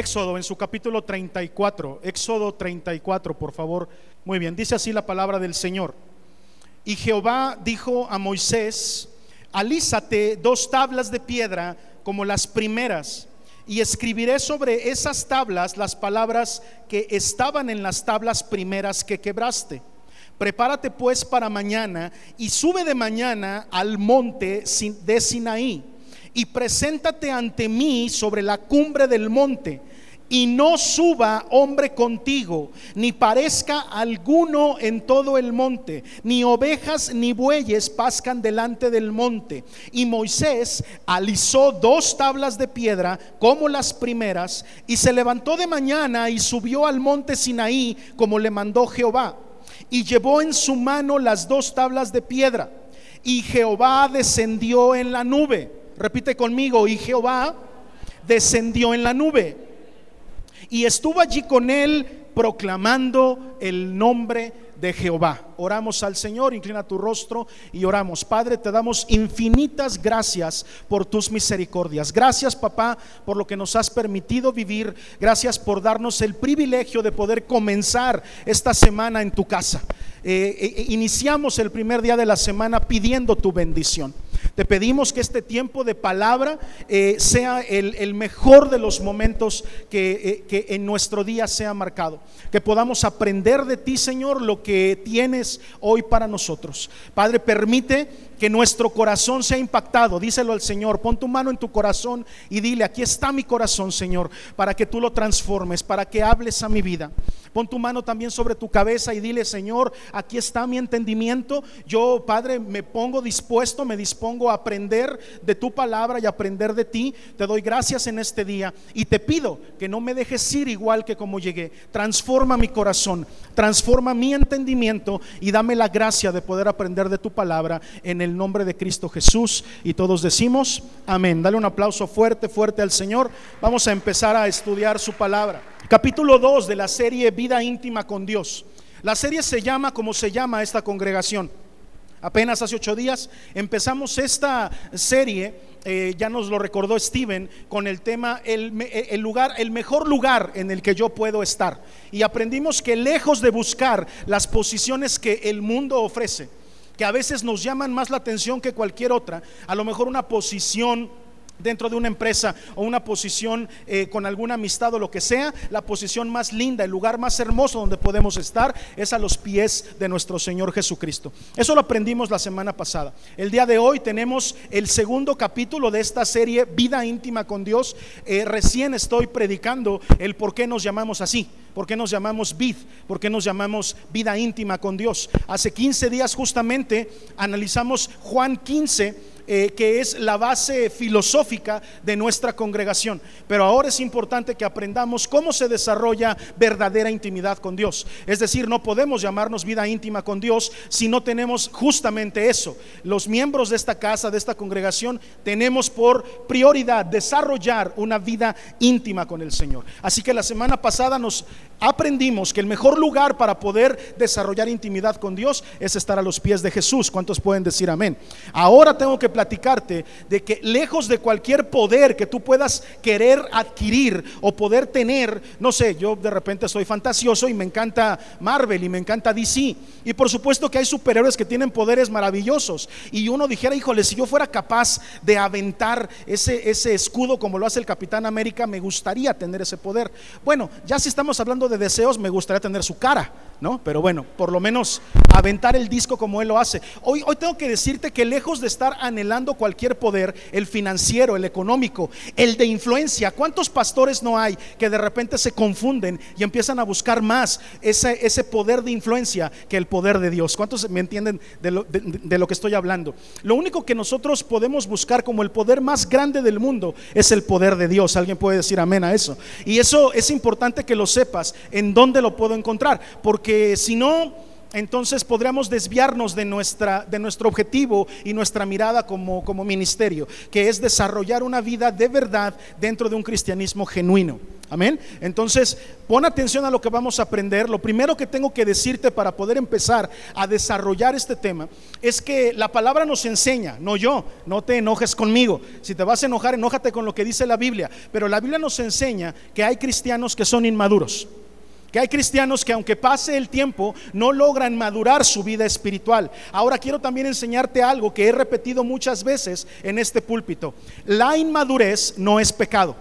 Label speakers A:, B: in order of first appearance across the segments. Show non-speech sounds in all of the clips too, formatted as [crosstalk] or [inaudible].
A: Éxodo en su capítulo 34, Éxodo 34, por favor. Muy bien, dice así la palabra del Señor. Y Jehová dijo a Moisés, alízate dos tablas de piedra como las primeras, y escribiré sobre esas tablas las palabras que estaban en las tablas primeras que quebraste. Prepárate pues para mañana y sube de mañana al monte de Sinaí y preséntate ante mí sobre la cumbre del monte y no suba hombre contigo, ni parezca alguno en todo el monte, ni ovejas ni bueyes pascan delante del monte. Y Moisés alisó dos tablas de piedra como las primeras, y se levantó de mañana y subió al monte Sinaí como le mandó Jehová, y llevó en su mano las dos tablas de piedra. Y Jehová descendió en la nube. Repite conmigo, y Jehová descendió en la nube y estuvo allí con él proclamando el nombre de Jehová. Oramos al Señor, inclina tu rostro y oramos. Padre, te damos infinitas gracias por tus misericordias. Gracias, papá, por lo que nos has permitido vivir. Gracias por darnos el privilegio de poder comenzar esta semana en tu casa. Eh, eh, eh, iniciamos el primer día de la semana pidiendo tu bendición. Te pedimos que este tiempo de palabra sea el, mejor de los momentos que, que en nuestro día sea marcado. Que podamos aprender de ti, Señor, lo que tienes hoy para nosotros. Padre, permite que nuestro corazón sea impactado. Díselo al Señor, pon tu mano en tu corazón y dile, aquí está mi corazón, Señor, para que tú lo transformes, para que hables a mi vida. Pon tu mano también sobre tu cabeza y dile, Señor, aquí está mi entendimiento. Yo, Padre, me pongo dispuesto, me dispongo a aprender de tu palabra y aprender de ti. Te doy gracias en este día y te pido que no me dejes ir igual que como llegué. Transforma mi corazón, transforma mi entendimiento y dame la gracia de poder aprender de tu palabra en el nombre de Cristo Jesús. Y todos decimos, amén. Dale un aplauso fuerte, fuerte al Señor. Vamos a empezar a estudiar su palabra. Capítulo 2 de la serie Vida íntima con Dios. La serie se llama como se llama esta congregación. Apenas hace ocho días empezamos esta serie, eh, ya nos lo recordó Steven, con el tema el, el, lugar, el mejor lugar en el que yo puedo estar. Y aprendimos que lejos de buscar las posiciones que el mundo ofrece, que a veces nos llaman más la atención que cualquier otra, a lo mejor una posición dentro de una empresa o una posición eh, con alguna amistad o lo que sea, la posición más linda, el lugar más hermoso donde podemos estar es a los pies de nuestro Señor Jesucristo. Eso lo aprendimos la semana pasada. El día de hoy tenemos el segundo capítulo de esta serie Vida íntima con Dios. Eh, recién estoy predicando el por qué nos llamamos así. ¿Por qué nos llamamos vid? ¿Por qué nos llamamos vida íntima con Dios? Hace 15 días justamente analizamos Juan 15 eh, que es la base filosófica de nuestra congregación. Pero ahora es importante que aprendamos cómo se desarrolla verdadera intimidad con Dios. Es decir, no podemos llamarnos vida íntima con Dios si no tenemos justamente eso. Los miembros de esta casa, de esta congregación, tenemos por prioridad desarrollar una vida íntima con el Señor. Así que la semana pasada nos aprendimos que el mejor lugar para poder desarrollar intimidad con Dios es estar a los pies de Jesús. ¿Cuántos pueden decir amén? Ahora tengo que platicarte de que lejos de cualquier poder que tú puedas querer adquirir o poder tener, no sé, yo de repente soy fantasioso y me encanta Marvel y me encanta DC. Y por supuesto que hay superhéroes que tienen poderes maravillosos. Y uno dijera, híjole, si yo fuera capaz de aventar ese, ese escudo como lo hace el Capitán América, me gustaría tener ese poder. Bueno, ya si estamos hablando de deseos, me gustaría tener su cara, ¿no? Pero bueno, por lo menos aventar el disco como él lo hace. Hoy, hoy tengo que decirte que lejos de estar anhelando cualquier poder, el financiero, el económico, el de influencia, ¿cuántos pastores no hay que de repente se confunden y empiezan a buscar más ese, ese poder de influencia que el poder de Dios? ¿Cuántos me entienden de lo, de lo que estoy hablando? Lo único que nosotros podemos buscar como el poder más grande del mundo es el poder de Dios. ¿Alguien puede decir amén a eso? Y eso es importante que lo sepas en dónde lo puedo encontrar, porque si no entonces podríamos desviarnos de, nuestra, de nuestro objetivo y nuestra mirada como, como ministerio, que es desarrollar una vida de verdad dentro de un cristianismo genuino. Amén. Entonces, pon atención a lo que vamos a aprender. Lo primero que tengo que decirte para poder empezar a desarrollar este tema es que la palabra nos enseña, no yo, no te enojes conmigo. Si te vas a enojar, enójate con lo que dice la Biblia. Pero la Biblia nos enseña que hay cristianos que son inmaduros que hay cristianos que aunque pase el tiempo no logran madurar su vida espiritual. Ahora quiero también enseñarte algo que he repetido muchas veces en este púlpito. La inmadurez no es pecado.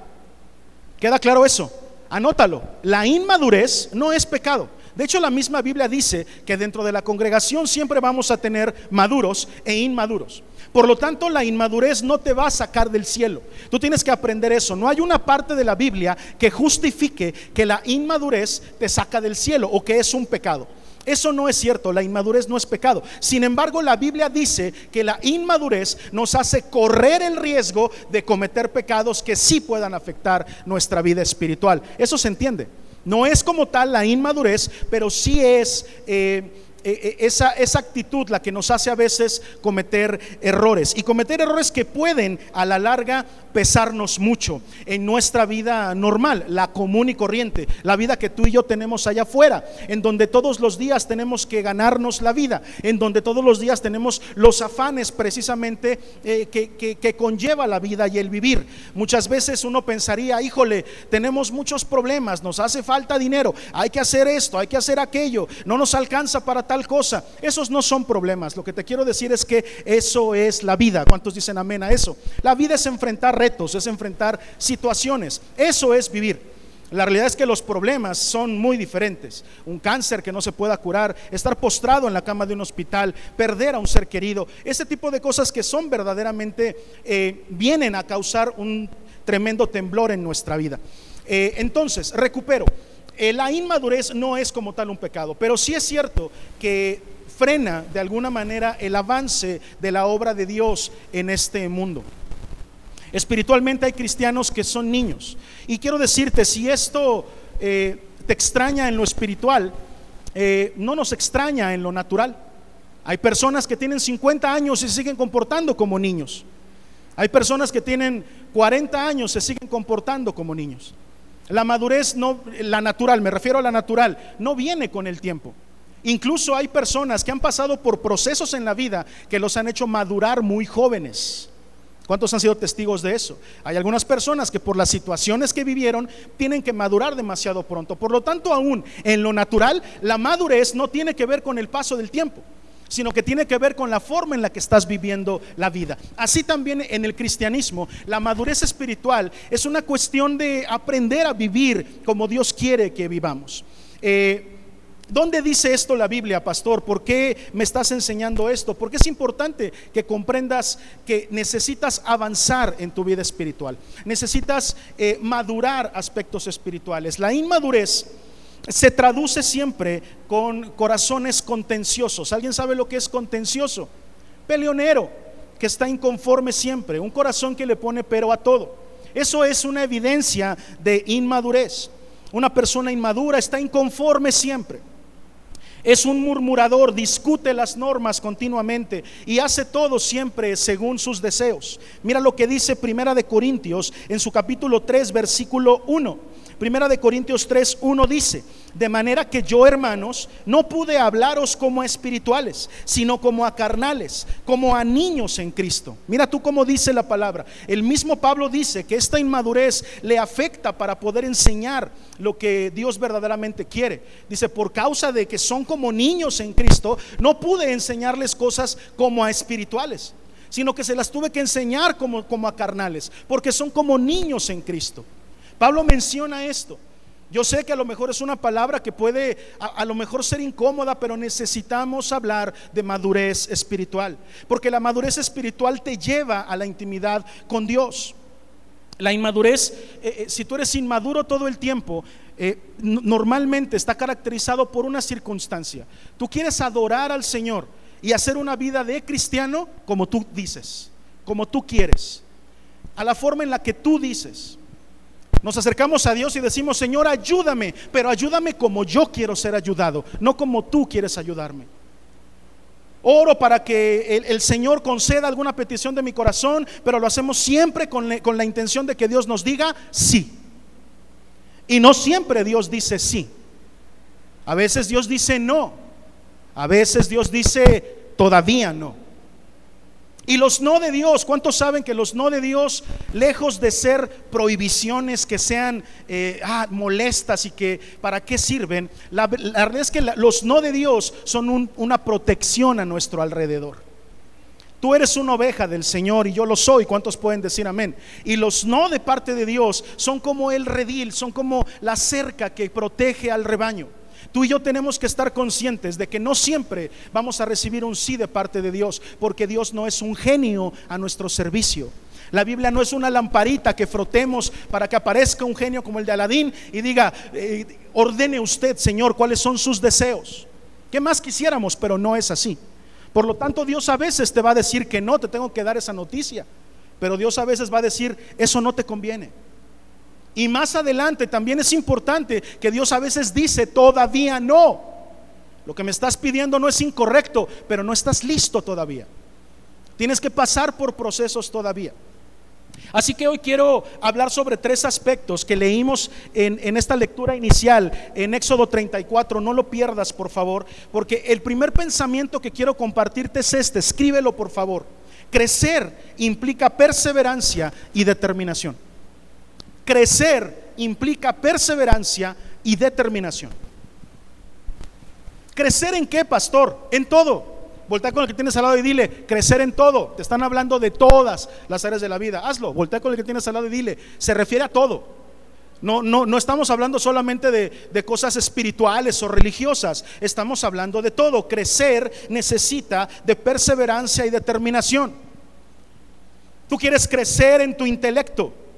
A: ¿Queda claro eso? Anótalo. La inmadurez no es pecado. De hecho, la misma Biblia dice que dentro de la congregación siempre vamos a tener maduros e inmaduros. Por lo tanto, la inmadurez no te va a sacar del cielo. Tú tienes que aprender eso. No hay una parte de la Biblia que justifique que la inmadurez te saca del cielo o que es un pecado. Eso no es cierto, la inmadurez no es pecado. Sin embargo, la Biblia dice que la inmadurez nos hace correr el riesgo de cometer pecados que sí puedan afectar nuestra vida espiritual. Eso se entiende. No es como tal la inmadurez, pero sí es... Eh, eh, eh, esa, esa actitud la que nos hace a veces cometer errores y cometer errores que pueden a la larga pesarnos mucho en nuestra vida normal, la común y corriente, la vida que tú y yo tenemos allá afuera, en donde todos los días tenemos que ganarnos la vida, en donde todos los días tenemos los afanes precisamente eh, que, que conlleva la vida y el vivir. Muchas veces uno pensaría, híjole, tenemos muchos problemas, nos hace falta dinero, hay que hacer esto, hay que hacer aquello, no nos alcanza para tal cosa. Esos no son problemas. Lo que te quiero decir es que eso es la vida. ¿Cuántos dicen amén a eso? La vida es enfrentar retos, es enfrentar situaciones. Eso es vivir. La realidad es que los problemas son muy diferentes. Un cáncer que no se pueda curar, estar postrado en la cama de un hospital, perder a un ser querido, ese tipo de cosas que son verdaderamente, eh, vienen a causar un tremendo temblor en nuestra vida. Eh, entonces, recupero. Eh, la inmadurez no es como tal un pecado, pero sí es cierto que frena de alguna manera el avance de la obra de Dios en este mundo. Espiritualmente hay cristianos que son niños. Y quiero decirte, si esto eh, te extraña en lo espiritual, eh, no nos extraña en lo natural. Hay personas que tienen 50 años y siguen comportando como niños. Hay personas que tienen 40 años y se siguen comportando como niños. La madurez no, la natural, me refiero a la natural, no viene con el tiempo. Incluso hay personas que han pasado por procesos en la vida que los han hecho madurar muy jóvenes. ¿Cuántos han sido testigos de eso? Hay algunas personas que por las situaciones que vivieron tienen que madurar demasiado pronto. Por lo tanto, aún en lo natural, la madurez no tiene que ver con el paso del tiempo sino que tiene que ver con la forma en la que estás viviendo la vida. Así también en el cristianismo, la madurez espiritual es una cuestión de aprender a vivir como Dios quiere que vivamos. Eh, ¿Dónde dice esto la Biblia, pastor? ¿Por qué me estás enseñando esto? Porque es importante que comprendas que necesitas avanzar en tu vida espiritual. Necesitas eh, madurar aspectos espirituales. La inmadurez se traduce siempre con corazones contenciosos. ¿Alguien sabe lo que es contencioso? Peleonero, que está inconforme siempre, un corazón que le pone pero a todo. Eso es una evidencia de inmadurez. Una persona inmadura está inconforme siempre. Es un murmurador, discute las normas continuamente y hace todo siempre según sus deseos. Mira lo que dice Primera de Corintios en su capítulo 3 versículo 1. Primera de Corintios 3, 1 dice, de manera que yo, hermanos, no pude hablaros como a espirituales, sino como a carnales, como a niños en Cristo. Mira tú cómo dice la palabra. El mismo Pablo dice que esta inmadurez le afecta para poder enseñar lo que Dios verdaderamente quiere. Dice, por causa de que son como niños en Cristo, no pude enseñarles cosas como a espirituales sino que se las tuve que enseñar como, como a carnales, porque son como niños en Cristo. Pablo menciona esto. Yo sé que a lo mejor es una palabra que puede a, lo mejor ser incómoda, pero necesitamos hablar de madurez espiritual, porque la madurez espiritual te lleva a la intimidad con Dios. La inmadurez, eh, eh, si tú eres inmaduro todo el tiempo, eh, normalmente está caracterizado por una circunstancia. Tú quieres adorar al Señor y hacer una vida de cristiano como tú dices, como tú quieres, a la forma en la que tú dices. Nos acercamos a Dios y decimos, Señor, ayúdame, pero ayúdame como yo quiero ser ayudado, no como tú quieres ayudarme. Oro para que el, Señor conceda alguna petición de mi corazón, pero lo hacemos siempre con, con la intención de que Dios nos diga sí. Y no siempre Dios dice sí. A veces Dios dice no. A veces Dios dice todavía no. Y los no de Dios, ¿cuántos saben que los no de Dios, lejos de ser prohibiciones que sean eh, ah, molestas y que para qué sirven, la, verdad es que los no de Dios son una protección a nuestro alrededor. Tú eres una oveja del Señor y yo lo soy. ¿Cuántos pueden decir amén? Y los no de parte de Dios son como el redil, son como la cerca que protege al rebaño. Tú y yo tenemos que estar conscientes de que no siempre vamos a recibir un sí de parte de Dios, porque Dios no es un genio a nuestro servicio. La Biblia no es una lamparita que frotemos para que aparezca un genio como el de Aladín y diga, eh, ordene usted, Señor, cuáles son sus deseos. ¿Qué más quisiéramos? Pero no es así. Por lo tanto, Dios a veces te va a decir que no, te tengo que dar esa noticia. Pero Dios a veces va a decir, eso no te conviene. Y más adelante también es importante que Dios a veces dice, todavía no. Lo que me estás pidiendo no es incorrecto, pero no estás listo todavía. Tienes que pasar por procesos todavía. Así que hoy quiero hablar sobre tres aspectos que leímos en, en, esta lectura inicial en Éxodo 34. No lo pierdas, por favor, porque el primer pensamiento que quiero compartirte es este. Escríbelo, por favor. Crecer implica perseverancia y determinación. Crecer implica perseverancia y determinación. ¿Crecer en qué, pastor? En todo. Voltea con el que tienes al lado y dile, crecer en todo. Te están hablando de todas las áreas de la vida. Hazlo. Voltea con el que tienes al lado y dile, se refiere a todo. No, no, no estamos hablando solamente de, de cosas espirituales o religiosas. Estamos hablando de todo. Crecer necesita de perseverancia y determinación. Tú quieres crecer en tu intelecto.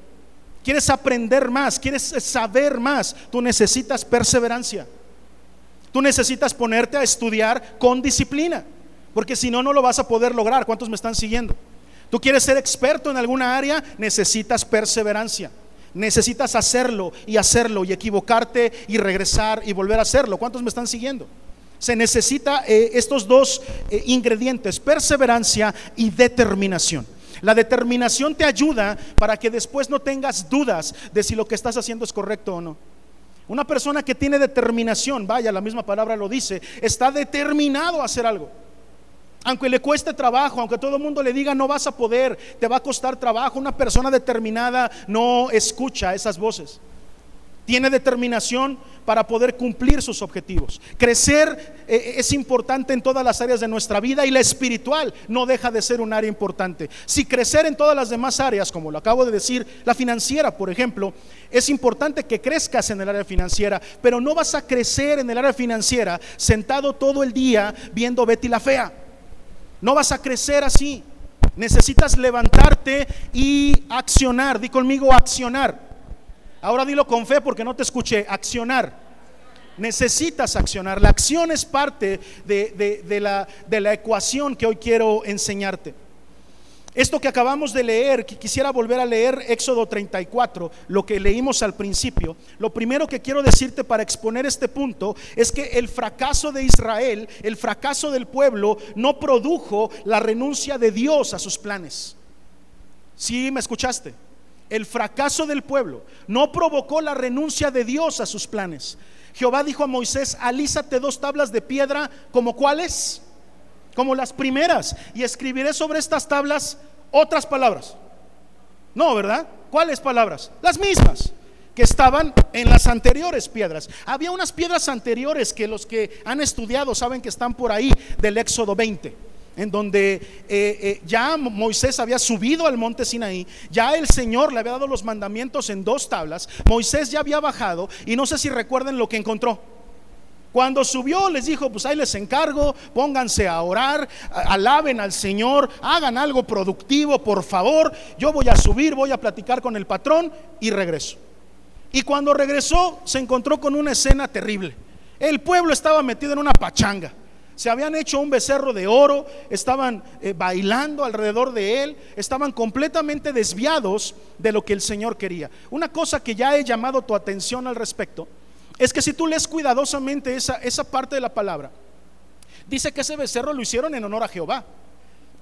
A: Quieres aprender más, quieres saber más, tú necesitas perseverancia. Tú necesitas ponerte a estudiar con disciplina, porque si no, no lo vas a poder lograr. ¿Cuántos me están siguiendo? Tú quieres ser experto en alguna área, necesitas perseverancia. Necesitas hacerlo y hacerlo y equivocarte y regresar y volver a hacerlo. ¿Cuántos me están siguiendo? Se necesita eh, estos dos eh, ingredientes, perseverancia y determinación. La determinación te ayuda para que después no tengas dudas de si lo que estás haciendo es correcto o no. Una persona que tiene determinación, vaya, la misma palabra lo dice, está determinado a hacer algo. Aunque le cueste trabajo, aunque todo el mundo le diga no vas a poder, te va a costar trabajo, una persona determinada no escucha esas voces. Tiene determinación para poder cumplir sus objetivos. Crecer eh, es importante en todas las áreas de nuestra vida y la espiritual no deja de ser un área importante. Si crecer en todas las demás áreas, como lo acabo de decir, la financiera, por ejemplo, es importante que crezcas en el área financiera, pero no vas a crecer en el área financiera sentado todo el día viendo Betty la fea. No vas a crecer así. Necesitas levantarte y accionar. Di conmigo accionar. Ahora dilo con fe porque no te escuché. Accionar. Necesitas accionar. La acción es parte de, la, de la ecuación que hoy quiero enseñarte. Esto que acabamos de leer, que quisiera volver a leer Éxodo 34, lo que leímos al principio, lo primero que quiero decirte para exponer este punto es que el fracaso de Israel, el fracaso del pueblo, no produjo la renuncia de Dios a sus planes. ¿Sí me escuchaste? El fracaso del pueblo no provocó la renuncia de Dios a sus planes. Jehová dijo a Moisés, alízate dos tablas de piedra, como cuáles, como las primeras, y escribiré sobre estas tablas otras palabras. No, ¿verdad? ¿Cuáles palabras? Las mismas que estaban en las anteriores piedras. Había unas piedras anteriores que los que han estudiado saben que están por ahí del Éxodo 20 en donde eh, eh, ya Moisés había subido al monte Sinaí, ya el Señor le había dado los mandamientos en dos tablas, Moisés ya había bajado y no sé si recuerden lo que encontró. Cuando subió les dijo, pues ahí les encargo, pónganse a orar, alaben al Señor, hagan algo productivo, por favor, yo voy a subir, voy a platicar con el patrón y regreso. Y cuando regresó se encontró con una escena terrible. El pueblo estaba metido en una pachanga se habían hecho un becerro de oro, estaban eh, bailando alrededor de él, estaban completamente desviados de lo que el Señor quería. Una cosa que ya he llamado tu atención al respecto es que si tú lees cuidadosamente esa, esa parte de la palabra, dice que ese becerro lo hicieron en honor a Jehová.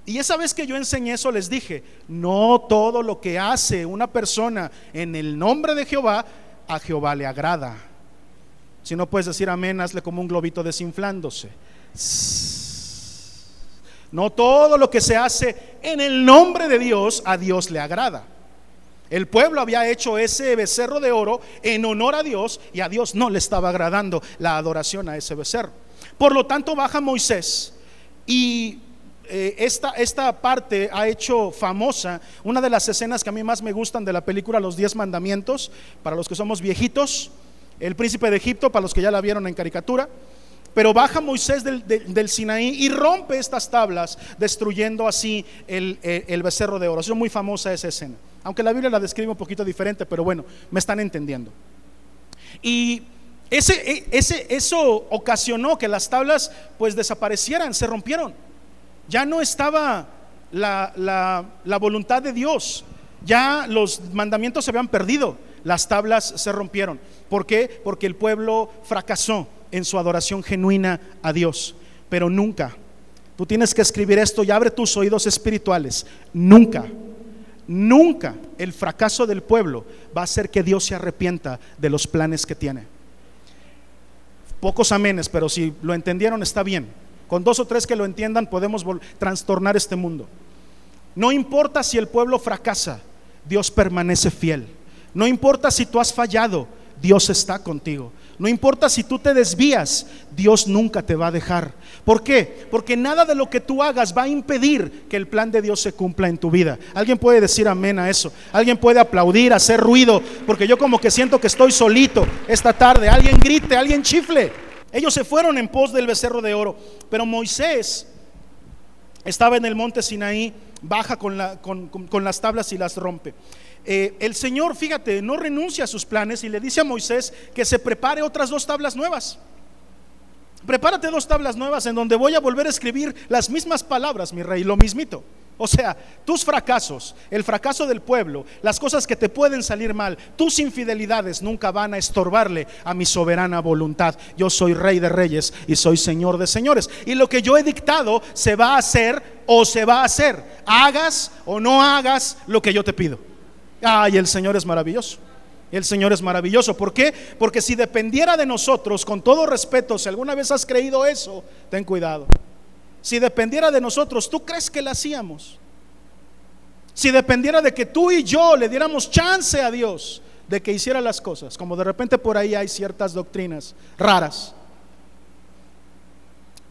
A: Y esa vez que yo enseñé eso les dije, no todo lo que hace una persona en el nombre de Jehová, a Jehová le agrada. Si no puedes decir amén, hazle como un globito desinflándose. No todo lo que se hace en el nombre de Dios a Dios le agrada. El pueblo había hecho ese becerro de oro en honor a Dios y a Dios no le estaba agradando la adoración a ese becerro. Por lo tanto baja Moisés y eh, esta, esta parte ha hecho famosa una de las escenas que a mí más me gustan de la película Los Diez Mandamientos, para los que somos viejitos, el príncipe de Egipto, para los que ya la vieron en caricatura. Pero baja Moisés del, Sinaí y rompe estas tablas, destruyendo así el, becerro de oro. Es muy famosa esa escena. Aunque la Biblia la describe un poquito diferente, pero bueno, me están entendiendo. Y ese, e, ese, eso ocasionó que las tablas pues desaparecieran, se rompieron. Ya no estaba la, la voluntad de Dios, ya los mandamientos se habían perdido, las tablas se rompieron. ¿Por qué? Porque el pueblo fracasó en su adoración genuina a Dios. Pero nunca, tú tienes que escribir esto y abre tus oídos espirituales, nunca, nunca el fracaso del pueblo va a hacer que Dios se arrepienta de los planes que tiene. Pocos amenes, pero si lo entendieron está bien. Con dos o tres que lo entiendan podemos trastornar este mundo. No importa si el pueblo fracasa, Dios permanece fiel. No importa si tú has fallado, Dios está contigo. No importa si tú te desvías, Dios nunca te va a dejar. ¿Por qué? Porque nada de lo que tú hagas va a impedir que el plan de Dios se cumpla en tu vida. Alguien puede decir amén a eso. Alguien puede aplaudir, hacer ruido, porque yo como que siento que estoy solito esta tarde. Alguien grite, alguien chifle. Ellos se fueron en pos del becerro de oro, pero Moisés estaba en el monte Sinaí, baja con, con las tablas y las rompe. Eh, el Señor, fíjate, no renuncia a sus planes y le dice a Moisés que se prepare otras dos tablas nuevas. Prepárate dos tablas nuevas en donde voy a volver a escribir las mismas palabras, mi rey, lo mismito. O sea, tus fracasos, el fracaso del pueblo, las cosas que te pueden salir mal, tus infidelidades nunca van a estorbarle a mi soberana voluntad. Yo soy rey de reyes y soy señor de señores. Y lo que yo he dictado se va a hacer o se va a hacer. Hagas o no hagas lo que yo te pido. Ay, el Señor es maravilloso. El Señor es maravilloso. ¿Por qué? Porque si dependiera de nosotros, con todo respeto, si alguna vez has creído eso, ten cuidado. Si dependiera de nosotros, ¿tú crees que lo hacíamos? Si dependiera de que tú y yo le diéramos chance a Dios de que hiciera las cosas, como de repente por ahí hay ciertas doctrinas raras.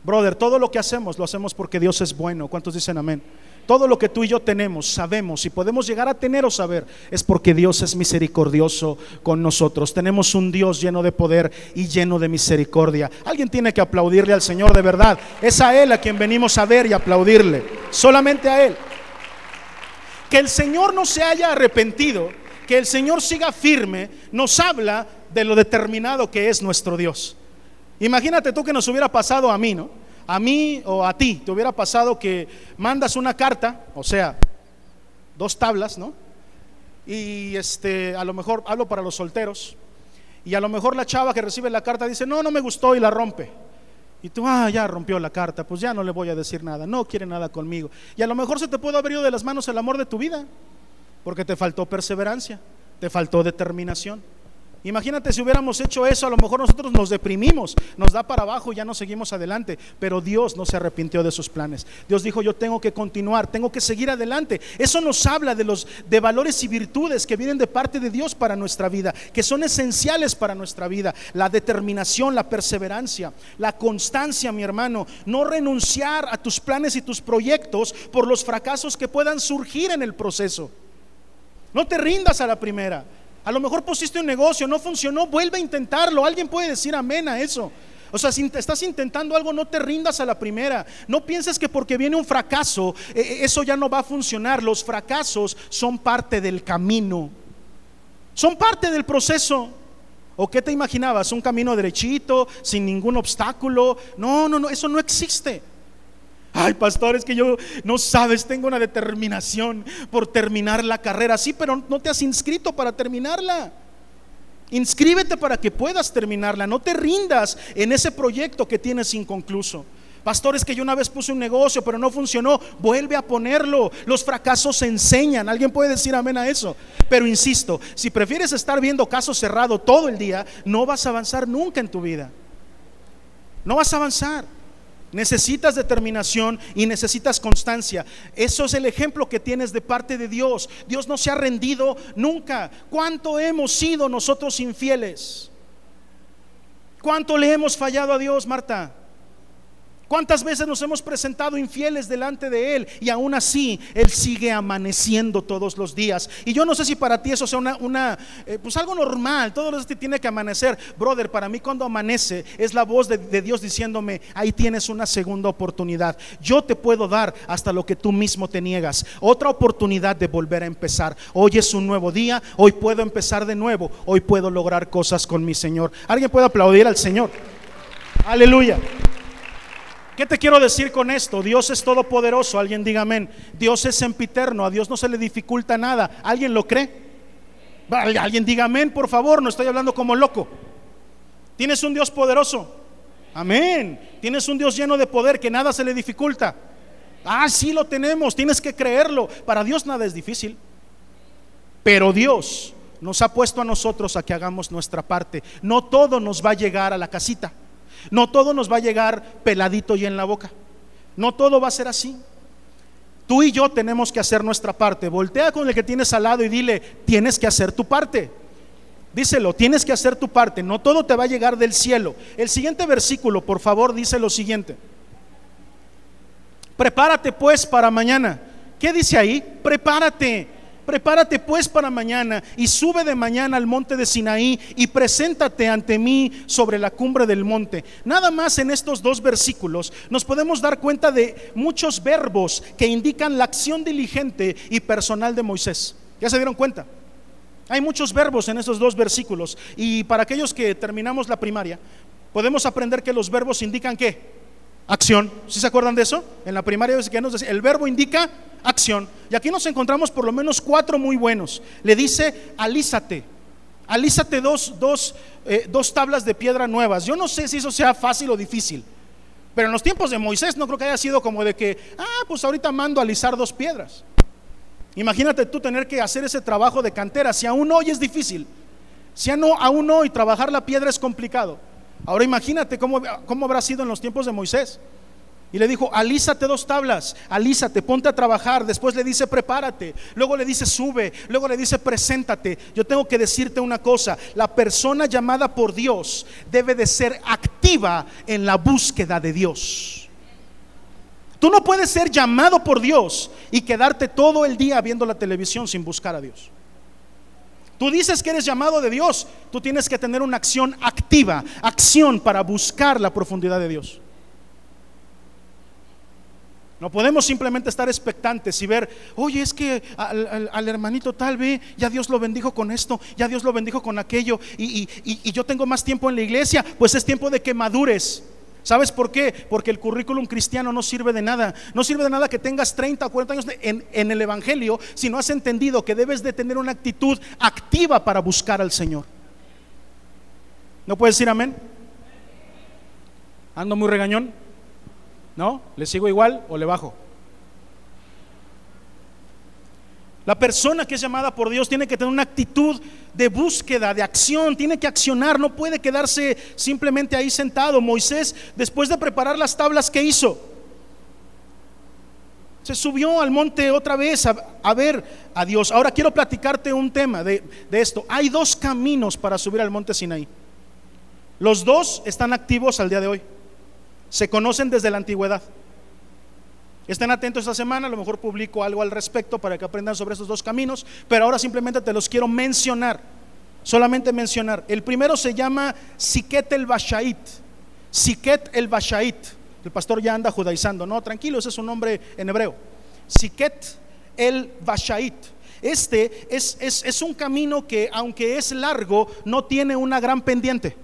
A: Brother, todo lo que hacemos lo hacemos porque Dios es bueno. ¿Cuántos dicen amén? Todo lo que tú y yo tenemos, sabemos y podemos llegar a tener o saber es porque Dios es misericordioso con nosotros. Tenemos un Dios lleno de poder y lleno de misericordia. Alguien tiene que aplaudirle al Señor de verdad. Es a Él a quien venimos a ver y aplaudirle. Solamente a Él. Que el Señor no se haya arrepentido, que el Señor siga firme, nos habla de lo determinado que es nuestro Dios. Imagínate tú que nos hubiera pasado a mí, ¿no? A mí o a ti te hubiera pasado que mandas una carta, o sea, dos tablas, ¿no? Y este, a lo mejor hablo para los solteros, y a lo mejor la chava que recibe la carta dice, no, no me gustó y la rompe. Y tú, ah, ya rompió la carta, pues ya no le voy a decir nada, no quiere nada conmigo. Y a lo mejor se te puede haber ido de las manos el amor de tu vida, porque te faltó perseverancia, te faltó determinación. Imagínate si hubiéramos hecho eso, a lo mejor nosotros nos deprimimos, nos da para abajo y ya no seguimos adelante, pero Dios no se arrepintió de sus planes. Dios dijo, "Yo tengo que continuar, tengo que seguir adelante." Eso nos habla de los de valores y virtudes que vienen de parte de Dios para nuestra vida, que son esenciales para nuestra vida, la determinación, la perseverancia, la constancia, mi hermano, no renunciar a tus planes y tus proyectos por los fracasos que puedan surgir en el proceso. No te rindas a la primera. A lo mejor pusiste un negocio, no funcionó, vuelve a intentarlo. Alguien puede decir amén a eso. O sea, si estás intentando algo, no te rindas a la primera. No pienses que porque viene un fracaso, eh, eh, eso ya no va a funcionar. Los fracasos son parte del camino. Son parte del proceso. ¿O qué te imaginabas? ¿Un camino derechito, sin ningún obstáculo? No, no, no, eso no existe. Ay, pastor, es que yo no sabes, tengo una determinación por terminar la carrera. Sí, pero no te has inscrito para terminarla. Inscríbete para que puedas terminarla. No te rindas en ese proyecto que tienes inconcluso. Pastores que yo una vez puse un negocio, pero no funcionó, vuelve a ponerlo. Los fracasos se enseñan. ¿Alguien puede decir amén a eso? Pero insisto, si prefieres estar viendo caso cerrado todo el día, no vas a avanzar nunca en tu vida. No vas a avanzar. Necesitas determinación y necesitas constancia. Eso es el ejemplo que tienes de parte de Dios. Dios no se ha rendido nunca. ¿Cuánto hemos sido nosotros infieles? ¿Cuánto le hemos fallado a Dios, Marta? ¿Cuántas veces nos hemos presentado infieles delante de Él y aún así Él sigue amaneciendo todos los días? Y yo no sé si para ti eso sea una, eh, pues algo normal, todos los días tiene que amanecer. Brother, para mí cuando amanece es la voz de, de Dios diciéndome, ahí tienes una segunda oportunidad. Yo te puedo dar hasta lo que tú mismo te niegas. Otra oportunidad de volver a empezar. Hoy es un nuevo día, hoy puedo empezar de nuevo, hoy puedo lograr cosas con mi Señor. ¿Alguien puede aplaudir al Señor? Aleluya. ¿Qué te quiero decir con esto? Dios es todopoderoso, alguien diga amén. Dios es sempiterno, a Dios no se le dificulta nada. ¿Alguien lo cree? Alguien diga amén, por favor, no estoy hablando como loco. ¿Tienes un Dios poderoso? Amén. ¿Tienes un Dios lleno de poder que nada se le dificulta? Ah, sí lo tenemos, tienes que creerlo. Para Dios nada es difícil. Pero Dios nos ha puesto a nosotros a que hagamos nuestra parte. No todo nos va a llegar a la casita. No todo nos va a llegar peladito y en la boca. No todo va a ser así. Tú y yo tenemos que hacer nuestra parte. Voltea con el que tienes al lado y dile, tienes que hacer tu parte. Díselo, tienes que hacer tu parte. No todo te va a llegar del cielo. El siguiente versículo, por favor, dice lo siguiente. Prepárate pues para mañana. ¿Qué dice ahí? Prepárate. Prepárate pues para mañana y sube de mañana al monte de Sinaí y preséntate ante mí sobre la cumbre del monte. Nada más en estos dos versículos nos podemos dar cuenta de muchos verbos que indican la acción diligente y personal de Moisés. ¿Ya se dieron cuenta? Hay muchos verbos en estos dos versículos y para aquellos que terminamos la primaria, podemos aprender que los verbos indican qué? Acción. ¿Sí se acuerdan de eso? En la primaria que nos el verbo indica acción. Y aquí nos encontramos por lo menos cuatro muy buenos. Le dice, alízate. Alízate dos, dos, eh, dos tablas de piedra nuevas. Yo no sé si eso sea fácil o difícil. Pero en los tiempos de Moisés no creo que haya sido como de que, ah, pues ahorita mando a alisar dos piedras. Imagínate tú tener que hacer ese trabajo de cantera. Si aún hoy es difícil. Si aún hoy trabajar la piedra es complicado. Ahora imagínate cómo, cómo habrá sido en los tiempos de Moisés. Y le dijo, alízate dos tablas, alízate, ponte a trabajar. Después le dice, prepárate. Luego le dice, sube. Luego le dice, preséntate. Yo tengo que decirte una cosa. La persona llamada por Dios debe de ser activa en la búsqueda de Dios. Tú no puedes ser llamado por Dios y quedarte todo el día viendo la televisión sin buscar a Dios. Tú dices que eres llamado de Dios, tú tienes que tener una acción activa, acción para buscar la profundidad de Dios. No podemos simplemente estar expectantes y ver, oye, es que al, hermanito tal vez ya Dios lo bendijo con esto, ya Dios lo bendijo con aquello, y, y yo tengo más tiempo en la iglesia, pues es tiempo de que madures. ¿Sabes por qué? Porque el currículum cristiano no sirve de nada. No sirve de nada que tengas 30 o 40 años en, en, el Evangelio si no has entendido que debes de tener una actitud activa para buscar al Señor. ¿No puedes decir amén? ¿Ando muy regañón? ¿No? ¿Le sigo igual o le bajo? La persona que es llamada por Dios tiene que tener una actitud de búsqueda, de acción, tiene que accionar, no puede quedarse simplemente ahí sentado. Moisés, después de preparar las tablas, ¿qué hizo? Se subió al monte otra vez a, ver a Dios. Ahora quiero platicarte un tema de, de esto. Hay dos caminos para subir al monte Sinaí. Los dos están activos al día de hoy. Se conocen desde la antigüedad. Estén atentos esta semana, a lo mejor publico algo al respecto para que aprendan sobre estos dos caminos, pero ahora simplemente te los quiero mencionar, solamente mencionar. El primero se llama Siket el Bashait, Siket el Bashait. El pastor ya anda judaizando, no, tranquilo, ese es un nombre en hebreo. Siket el Bashait. Este es, es, un camino que, aunque es largo, no tiene una gran pendiente.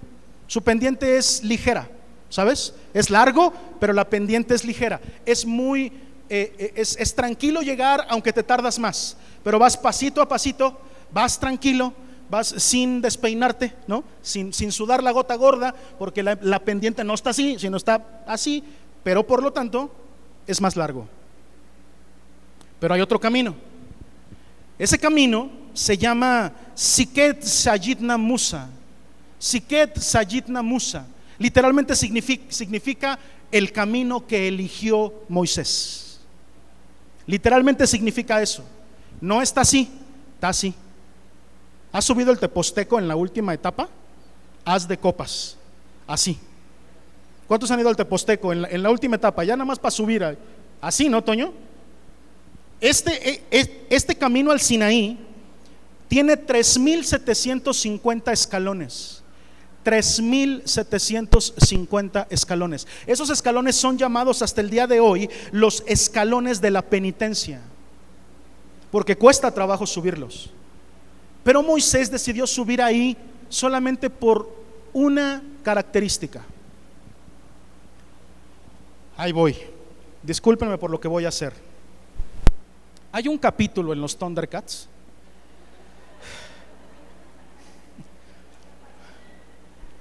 A: Su pendiente es ligera, ¿sabes? Es largo, pero la pendiente es ligera. Es muy, eh, eh, es, es tranquilo llegar, aunque te tardas más. Pero vas pasito a pasito, vas tranquilo, vas sin despeinarte, ¿no? Sin, sin sudar la gota gorda, porque la, pendiente no está así, sino está así, pero por lo tanto es más largo. Pero hay otro camino. Ese camino se llama Siket Sayitna Musa. Siket Sayitna Musa. Literalmente significa, el camino que eligió Moisés. Literalmente significa eso. No está así, está así. ¿Has subido el teposteco en la última etapa? Haz de copas, así. ¿Cuántos han ido al teposteco en la, última etapa? Ya nada más para subir, así, ¿no, Toño? Este, e, este camino al Sinaí tiene 3.750 escalones. 3.750 escalones. Esos escalones son llamados hasta el día de hoy los escalones de la penitencia, porque cuesta trabajo subirlos. Pero Moisés decidió subir ahí solamente por una característica. Ahí voy. Discúlpenme por lo que voy a hacer. Hay un capítulo en los Thundercats.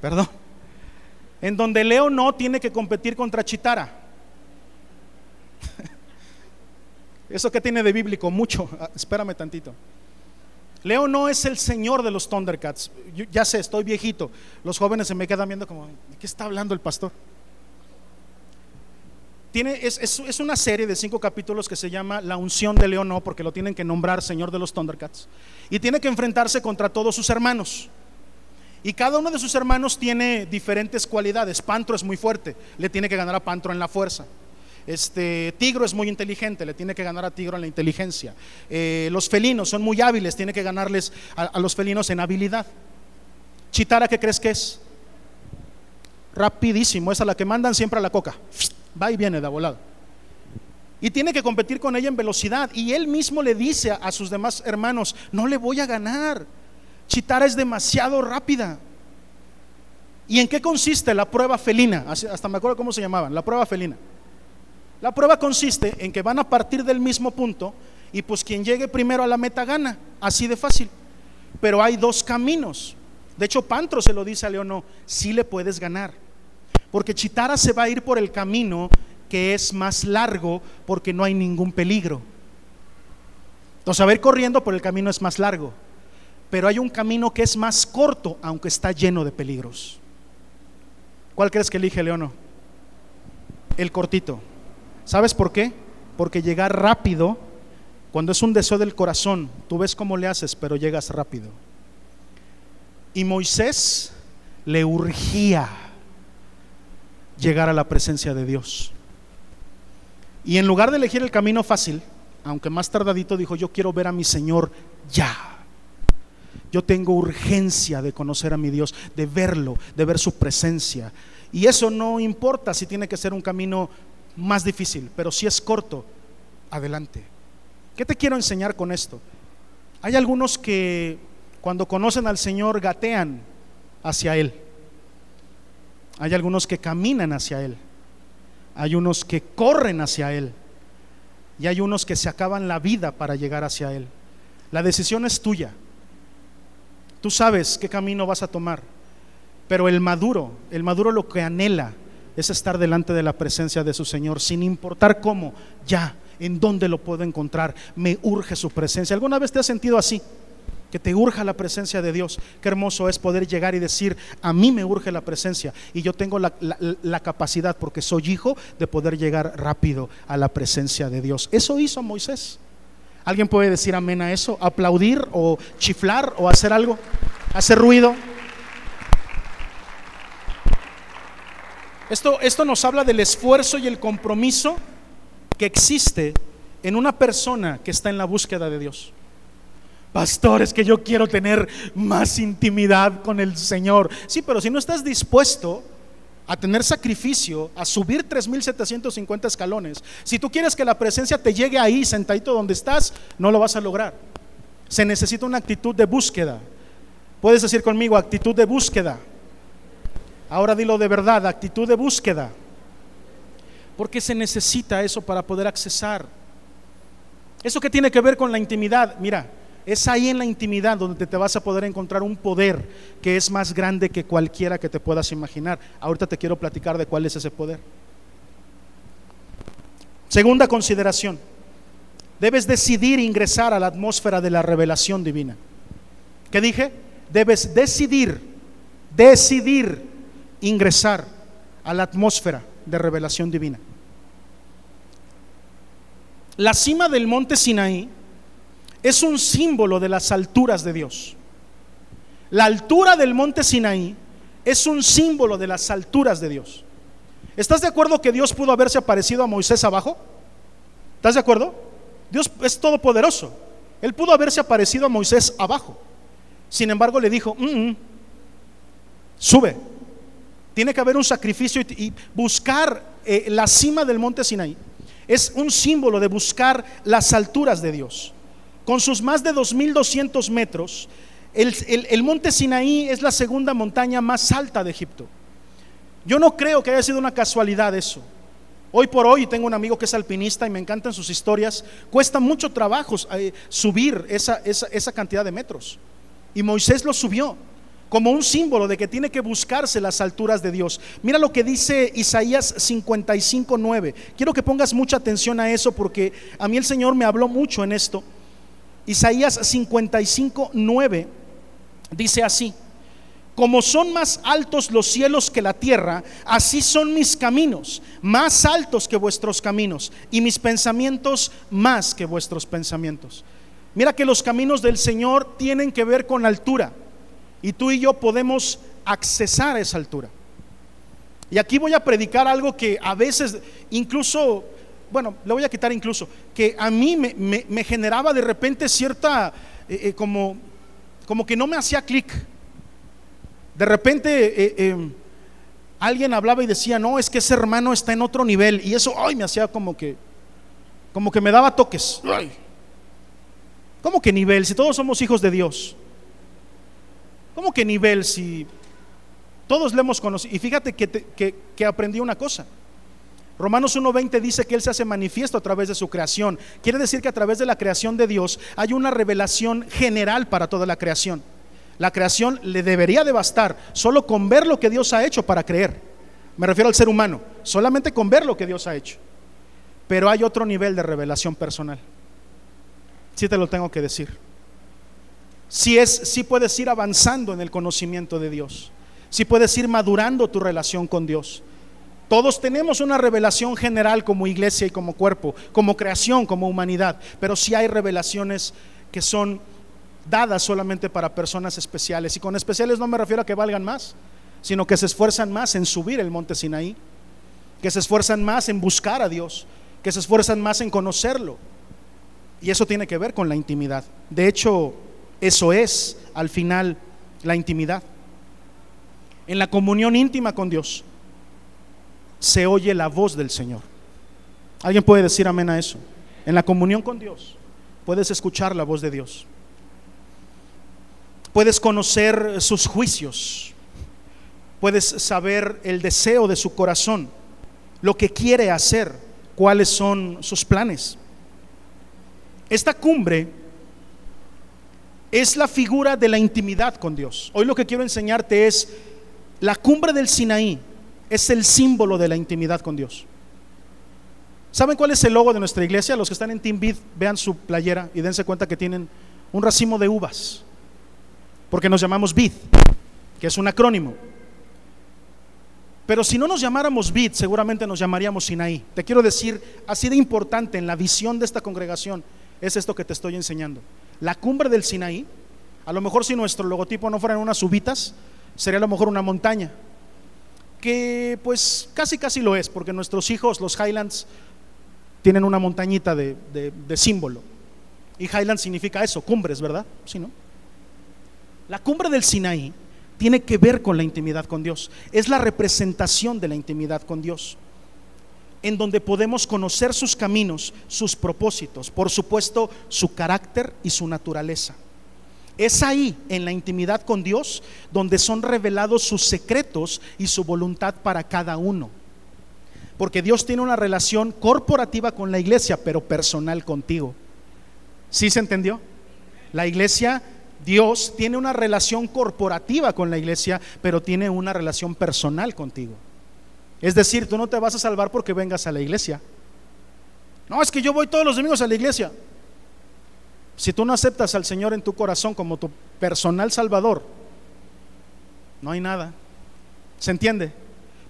A: Perdón. En donde Leo no tiene que competir contra Chitara. [laughs] ¿Eso qué tiene de bíblico? Mucho. Ah, espérame tantito. Leo no es el señor de los Thundercats. ya sé, estoy viejito. Los jóvenes se me quedan viendo como, ¿de qué está hablando el pastor? es, una serie de cinco capítulos que se llama La unción de León, porque lo tienen que nombrar Señor de los Thundercats. Y tiene que enfrentarse contra todos sus hermanos. Y cada uno de sus hermanos tiene diferentes cualidades. Pantro es muy fuerte, le tiene que ganar a Pantro en la fuerza. Este Tigro es muy inteligente, le tiene que ganar a Tigro en la inteligencia. Eh, los felinos son muy hábiles, tiene que ganarles a, los felinos en habilidad. Chitara, ¿qué crees que es? Rapidísimo, es a la que mandan siempre a la coca va y viene de volado. Y tiene que competir con ella en velocidad. Y él mismo le dice a, sus demás hermanos, no le voy a ganar. Chitara es demasiado rápida. ¿Y en qué consiste la prueba felina? Hasta me acuerdo cómo se llamaban, la prueba felina. La prueba consiste en que van a partir del mismo punto y pues quien llegue primero a la meta gana, así de fácil. Pero hay dos caminos. De hecho, Pantro se lo dice a Leono, sí le puedes ganar. Porque Chitara se va a ir por el camino que es más largo porque no hay ningún peligro. Entonces, a ver corriendo por el camino es más largo. Pero hay un camino que es más corto, aunque está lleno de peligros. ¿Cuál crees que elige Leono? El cortito. ¿Sabes por qué? Porque llegar rápido, cuando es un deseo del corazón, tú ves cómo le haces, pero llegas rápido. Y Moisés le urgía llegar a la presencia de Dios. Y en lugar de elegir el camino fácil, aunque más tardadito, dijo, yo quiero ver a mi Señor ya. Yo tengo urgencia de conocer a mi Dios, de verlo, de ver su presencia. Y eso no importa si tiene que ser un camino más difícil, pero si es corto, adelante. ¿Qué te quiero enseñar con esto? Hay algunos que cuando conocen al Señor gatean hacia Él. Hay algunos que caminan hacia Él. Hay unos que corren hacia Él. Y hay unos que se acaban la vida para llegar hacia Él. La decisión es tuya. Tú sabes qué camino vas a tomar. Pero el maduro, el maduro lo que anhela es estar delante de la presencia de su Señor, sin importar cómo, ya, en dónde lo puedo encontrar. Me urge su presencia. ¿Alguna vez te has sentido así? que te urja la presencia de Dios. Qué hermoso es poder llegar y decir, a mí me urge la presencia y yo tengo la, capacidad, porque soy hijo, de poder llegar rápido a la presencia de Dios. Eso hizo Moisés. ¿Alguien puede decir amén a eso? ¿Aplaudir o chiflar o hacer algo? ¿Hacer ruido? Esto, esto nos habla del esfuerzo y el compromiso que existe en una persona que está en la búsqueda de Dios. Pastor, es que yo quiero tener más intimidad con el Señor. Sí, pero si no estás dispuesto a tener sacrificio, a subir 3.750 escalones, si tú quieres que la presencia te llegue ahí, sentadito donde estás, no lo vas a lograr. Se necesita una actitud de búsqueda. Puedes decir conmigo, actitud de búsqueda. Ahora dilo de verdad, actitud de búsqueda. Porque se necesita eso para poder accesar. Eso que tiene que ver con la intimidad, mira, es ahí en la intimidad donde te vas a poder encontrar un poder que es más grande que cualquiera que te puedas imaginar. Ahorita te quiero platicar de cuál es ese poder. Segunda consideración, debes decidir ingresar a la atmósfera de la revelación divina. ¿Qué dije? Debes decidir, decidir ingresar a la atmósfera de revelación divina. La cima del monte Sinaí es un símbolo de las alturas de Dios. La altura del monte Sinaí es un símbolo de las alturas de Dios. ¿Estás de acuerdo que Dios pudo haberse aparecido a Moisés abajo? ¿Estás de acuerdo? Dios es todopoderoso. Él pudo haberse aparecido a Moisés abajo. Sin embargo, le dijo, mm, mm, sube. Tiene que haber un sacrificio y, buscar eh, la cima del monte Sinaí. Es un símbolo de buscar las alturas de Dios con sus más de 2.200 metros, el, monte Sinaí es la segunda montaña más alta de Egipto. Yo no creo que haya sido una casualidad eso. Hoy por hoy tengo un amigo que es alpinista y me encantan sus historias. Cuesta mucho trabajo eh, subir esa, esa cantidad de metros. Y Moisés lo subió como un símbolo de que tiene que buscarse las alturas de Dios. Mira lo que dice Isaías 55.9. Quiero que pongas mucha atención a eso porque a mí el Señor me habló mucho en esto. Isaías 55, 9 dice así, como son más altos los cielos que la tierra, así son mis caminos, más altos que vuestros caminos, y mis pensamientos más que vuestros pensamientos. Mira que los caminos del Señor tienen que ver con altura, y tú y yo podemos accesar a esa altura. Y aquí voy a predicar algo que a veces incluso bueno, le voy a quitar incluso, que a mí me, generaba de repente cierta, eh, eh, como, como que no me hacía clic. De repente eh, alguien hablaba y decía, no, es que ese hermano está en otro nivel. Y eso, ay, me hacía como que, como que me daba toques. Ay. ¿Cómo que nivel? Si todos somos hijos de Dios. ¿Cómo que nivel? Si todos le hemos conocido. Y fíjate que, que, que aprendí una cosa. Romanos 1.20 dice que Él se hace manifiesto a través de su creación. Quiere decir que a través de la creación de Dios hay una revelación general para toda la creación. La creación le debería de bastar solo con ver lo que Dios ha hecho para creer. Me refiero al ser humano, solamente con ver lo que Dios ha hecho. Pero hay otro nivel de revelación personal. Si te lo tengo que decir. Si es, si puedes ir avanzando en el conocimiento de Dios. Si puedes ir madurando tu relación con Dios. Todos tenemos una revelación general como iglesia y como cuerpo, como creación, como humanidad, pero sí hay revelaciones que son dadas solamente para personas especiales. Y con especiales no me refiero a que valgan más, sino que se esfuerzan más en subir el monte Sinaí, que se esfuerzan más en buscar a Dios, que se esfuerzan más en conocerlo. Y eso tiene que ver con la intimidad. De hecho, eso es al final la intimidad. En la comunión íntima con Dios se oye la voz del Señor. ¿Alguien puede decir amén a eso? En la comunión con Dios puedes escuchar la voz de Dios. Puedes conocer sus juicios. Puedes saber el deseo de su corazón, lo que quiere hacer, cuáles son sus planes. Esta cumbre es la figura de la intimidad con Dios. Hoy lo que quiero enseñarte es la cumbre del Sinaí es el símbolo de la intimidad con Dios. ¿Saben cuál es el logo de nuestra iglesia? Los que están en Team Bid, vean su playera y dense cuenta que tienen un racimo de uvas, porque nos llamamos Bid, que es un acrónimo. Pero si no nos llamáramos Bid, seguramente nos llamaríamos Sinaí. Te quiero decir, así de importante en la visión de esta congregación es esto que te estoy enseñando. La cumbre del Sinaí, a lo mejor si nuestro logotipo no fueran unas uvitas, sería a lo mejor una montaña que pues casi casi lo es, porque nuestros hijos, los Highlands, tienen una montañita de, símbolo. Y Highlands significa eso, cumbres, ¿verdad? Sí, ¿no? La cumbre del Sinaí tiene que ver con la intimidad con Dios. Es la representación de la intimidad con Dios, en donde podemos conocer sus caminos, sus propósitos, por supuesto, su carácter y su naturaleza. Es ahí, en la intimidad con Dios, donde son revelados sus secretos y su voluntad para cada uno. Porque Dios tiene una relación corporativa con la iglesia, pero personal contigo. ¿Sí se entendió? La iglesia, Dios tiene una relación corporativa con la iglesia, pero tiene una relación personal contigo. Es decir, tú no te vas a salvar porque vengas a la iglesia. No, es que yo voy todos los domingos a la iglesia. Si tú no aceptas al Señor en tu corazón como tu personal salvador, no hay nada. ¿Se entiende?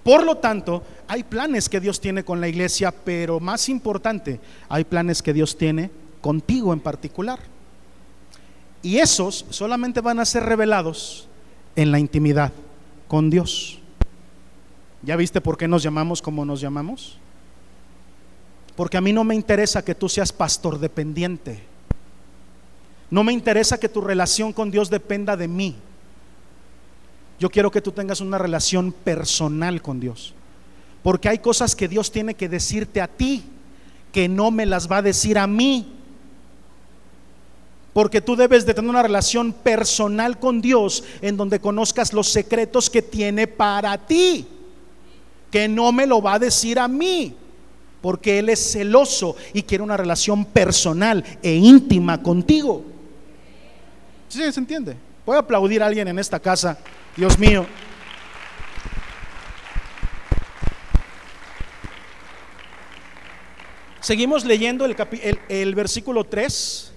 A: Por lo tanto, hay planes que Dios tiene con la iglesia, pero más importante, hay planes que Dios tiene contigo en particular. Y esos solamente van a ser revelados en la intimidad con Dios. ¿Ya viste por qué nos llamamos como nos llamamos? Porque a mí no me interesa que tú seas pastor dependiente. No me interesa que tu relación con Dios dependa de mí. Yo quiero que tú tengas una relación personal con Dios. Porque hay cosas que Dios tiene que decirte a ti que no me las va a decir a mí. Porque tú debes de tener una relación personal con Dios en donde conozcas los secretos que tiene para ti. Que no me lo va a decir a mí. Porque Él es celoso y quiere una relación personal e íntima contigo. ¿Sí se entiende? Voy a aplaudir a alguien en esta casa, Dios mío. Seguimos leyendo el, versículo 3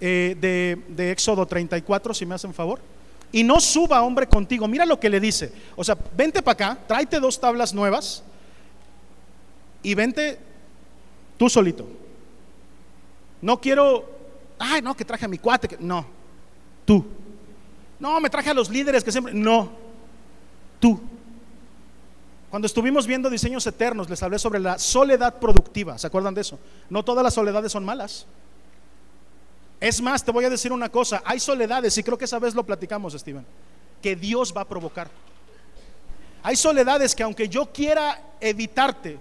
A: eh, de, de Éxodo 34, si me hacen favor. Y no suba hombre contigo. Mira lo que le dice. O sea, vente para acá, tráete dos tablas nuevas y vente tú solito. No quiero ay, no, que traje a mi cuate. No, tú. No, me traje a los líderes que siempre. No, tú. Cuando estuvimos viendo diseños eternos, les hablé sobre la soledad productiva. ¿Se acuerdan de eso? No todas las soledades son malas. Es más, te voy a decir una cosa. Hay soledades, y creo que esa vez lo platicamos, Steven, que Dios va a provocar. Hay soledades que aunque yo quiera evitarte,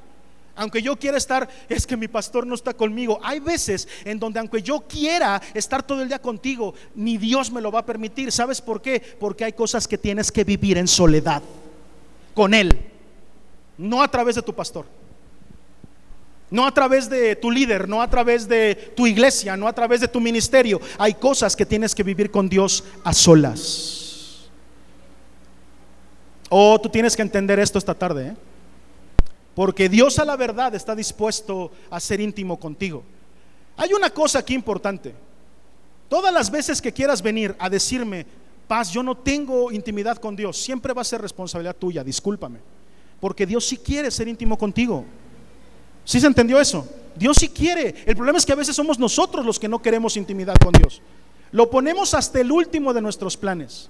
A: aunque yo quiera estar, es que mi pastor no está conmigo. Hay veces en donde aunque yo quiera estar todo el día contigo, ni Dios me lo va a permitir. ¿Sabes por qué? Porque hay cosas que tienes que vivir en soledad con Él, no a través de tu pastor. No a través de tu líder, no a través de tu iglesia, no a través de tu ministerio. Hay cosas que tienes que vivir con Dios a solas. Oh, tú tienes que entender esto esta tarde. ¿eh? Porque Dios a la verdad está dispuesto a ser íntimo contigo. Hay una cosa aquí importante. Todas las veces que quieras venir a decirme, paz, yo no tengo intimidad con Dios, siempre va a ser responsabilidad tuya, discúlpame. Porque Dios sí quiere ser íntimo contigo. ¿Sí se entendió eso? Dios sí quiere. El problema es que a veces somos nosotros los que no queremos intimidad con Dios. Lo ponemos hasta el último de nuestros planes.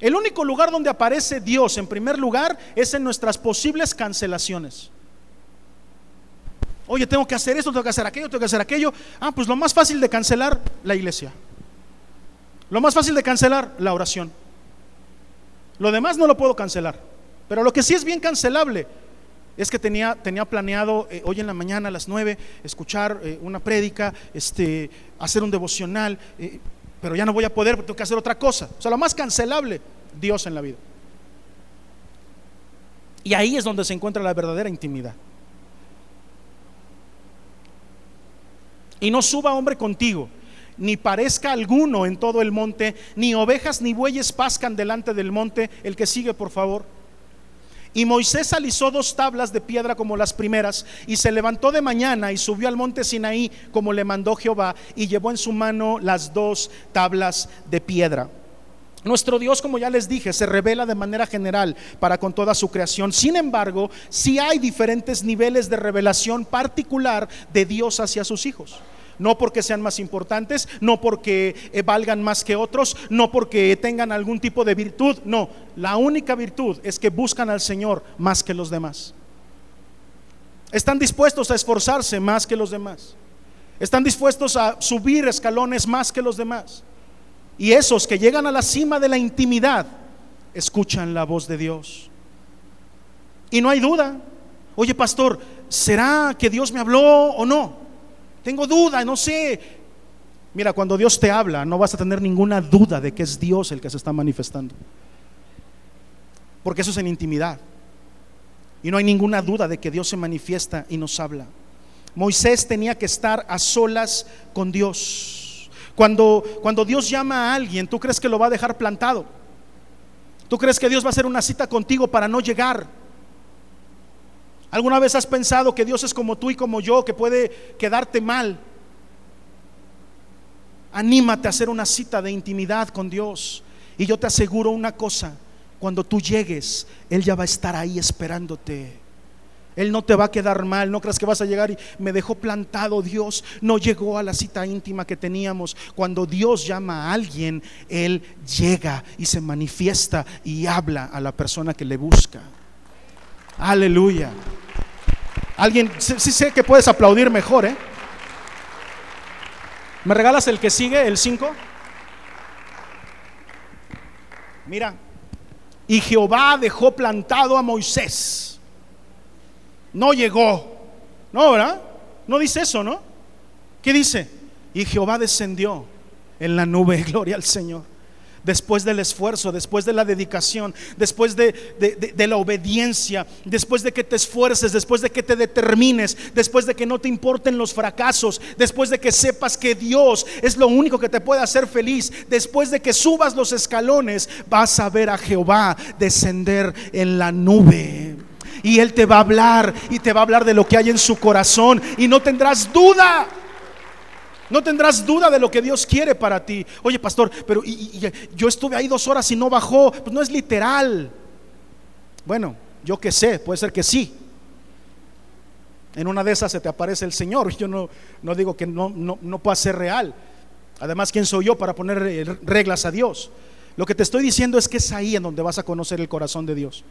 A: El único lugar donde aparece Dios en primer lugar es en nuestras posibles cancelaciones. Oye, tengo que hacer esto, tengo que hacer aquello, tengo que hacer aquello. Ah, pues lo más fácil de cancelar, la iglesia. Lo más fácil de cancelar, la oración. Lo demás no lo puedo cancelar. Pero lo que sí es bien cancelable es que tenía, tenía planeado eh, hoy en la mañana a las nueve escuchar eh, una prédica, este, hacer un devocional. Eh, pero ya no voy a poder porque tengo que hacer otra cosa. O sea, lo más cancelable, Dios en la vida. Y ahí es donde se encuentra la verdadera intimidad. Y no suba hombre contigo, ni parezca alguno en todo el monte, ni ovejas ni bueyes pascan delante del monte. El que sigue, por favor. Y Moisés alisó dos tablas de piedra como las primeras, y se levantó de mañana y subió al monte Sinaí como le mandó Jehová, y llevó en su mano las dos tablas de piedra. Nuestro Dios, como ya les dije, se revela de manera general para con toda su creación. Sin embargo, sí hay diferentes niveles de revelación particular de Dios hacia sus hijos no porque sean más importantes, no porque eh, valgan más que otros, no porque tengan algún tipo de virtud, no, la única virtud es que buscan al Señor más que los demás. Están dispuestos a esforzarse más que los demás. Están dispuestos a subir escalones más que los demás. Y esos que llegan a la cima de la intimidad, escuchan la voz de Dios. Y no hay duda. Oye, pastor, ¿será que Dios me habló o no? Tengo duda, no sé. Mira, cuando Dios te habla, no vas a tener ninguna duda de que es Dios el que se está manifestando. Porque eso es en intimidad. Y no hay ninguna duda de que Dios se manifiesta y nos habla. Moisés tenía que estar a solas con Dios. Cuando, cuando Dios llama a alguien, ¿tú crees que lo va a dejar plantado? ¿Tú crees que Dios va a hacer una cita contigo para no llegar? ¿Alguna vez has pensado que Dios es como tú y como yo, que puede quedarte mal? Anímate a hacer una cita de intimidad con Dios. Y yo te aseguro una cosa, cuando tú llegues, Él ya va a estar ahí esperándote. Él no te va a quedar mal, no creas que vas a llegar y me dejó plantado Dios. No llegó a la cita íntima que teníamos. Cuando Dios llama a alguien, Él llega y se manifiesta y habla a la persona que le busca. Aleluya. Alguien, sí, sé que puedes aplaudir mejor, ¿eh? ¿Me regalas el que sigue, el 5? Mira, y Jehová dejó plantado a Moisés. No llegó. No, ¿verdad? No dice eso, ¿no? ¿Qué dice? Y Jehová descendió en la nube, [laughs] gloria al Señor después del esfuerzo, después de la dedicación, después de, la obediencia, después de que te esfuerces, después de que te determines, después de que no te importen los fracasos, después de que sepas que Dios es lo único que te puede hacer feliz, después de que subas los escalones, vas a ver a Jehová descender en la nube. Y Él te va a hablar y te va a hablar de lo que hay en su corazón y no tendrás duda no tendrás duda de lo que Dios quiere para ti. Oye, pastor, pero yo estuve ahí dos horas y no bajó. Pues no es literal. Bueno, yo que sé, puede ser que sí. En una de esas se te aparece el Señor. [laughs] Yo no, digo que no, no, no pueda ser real. Además, ¿quién soy yo para poner eh, reglas a Dios? Lo que te estoy diciendo es que es ahí en donde vas a conocer el corazón de Dios.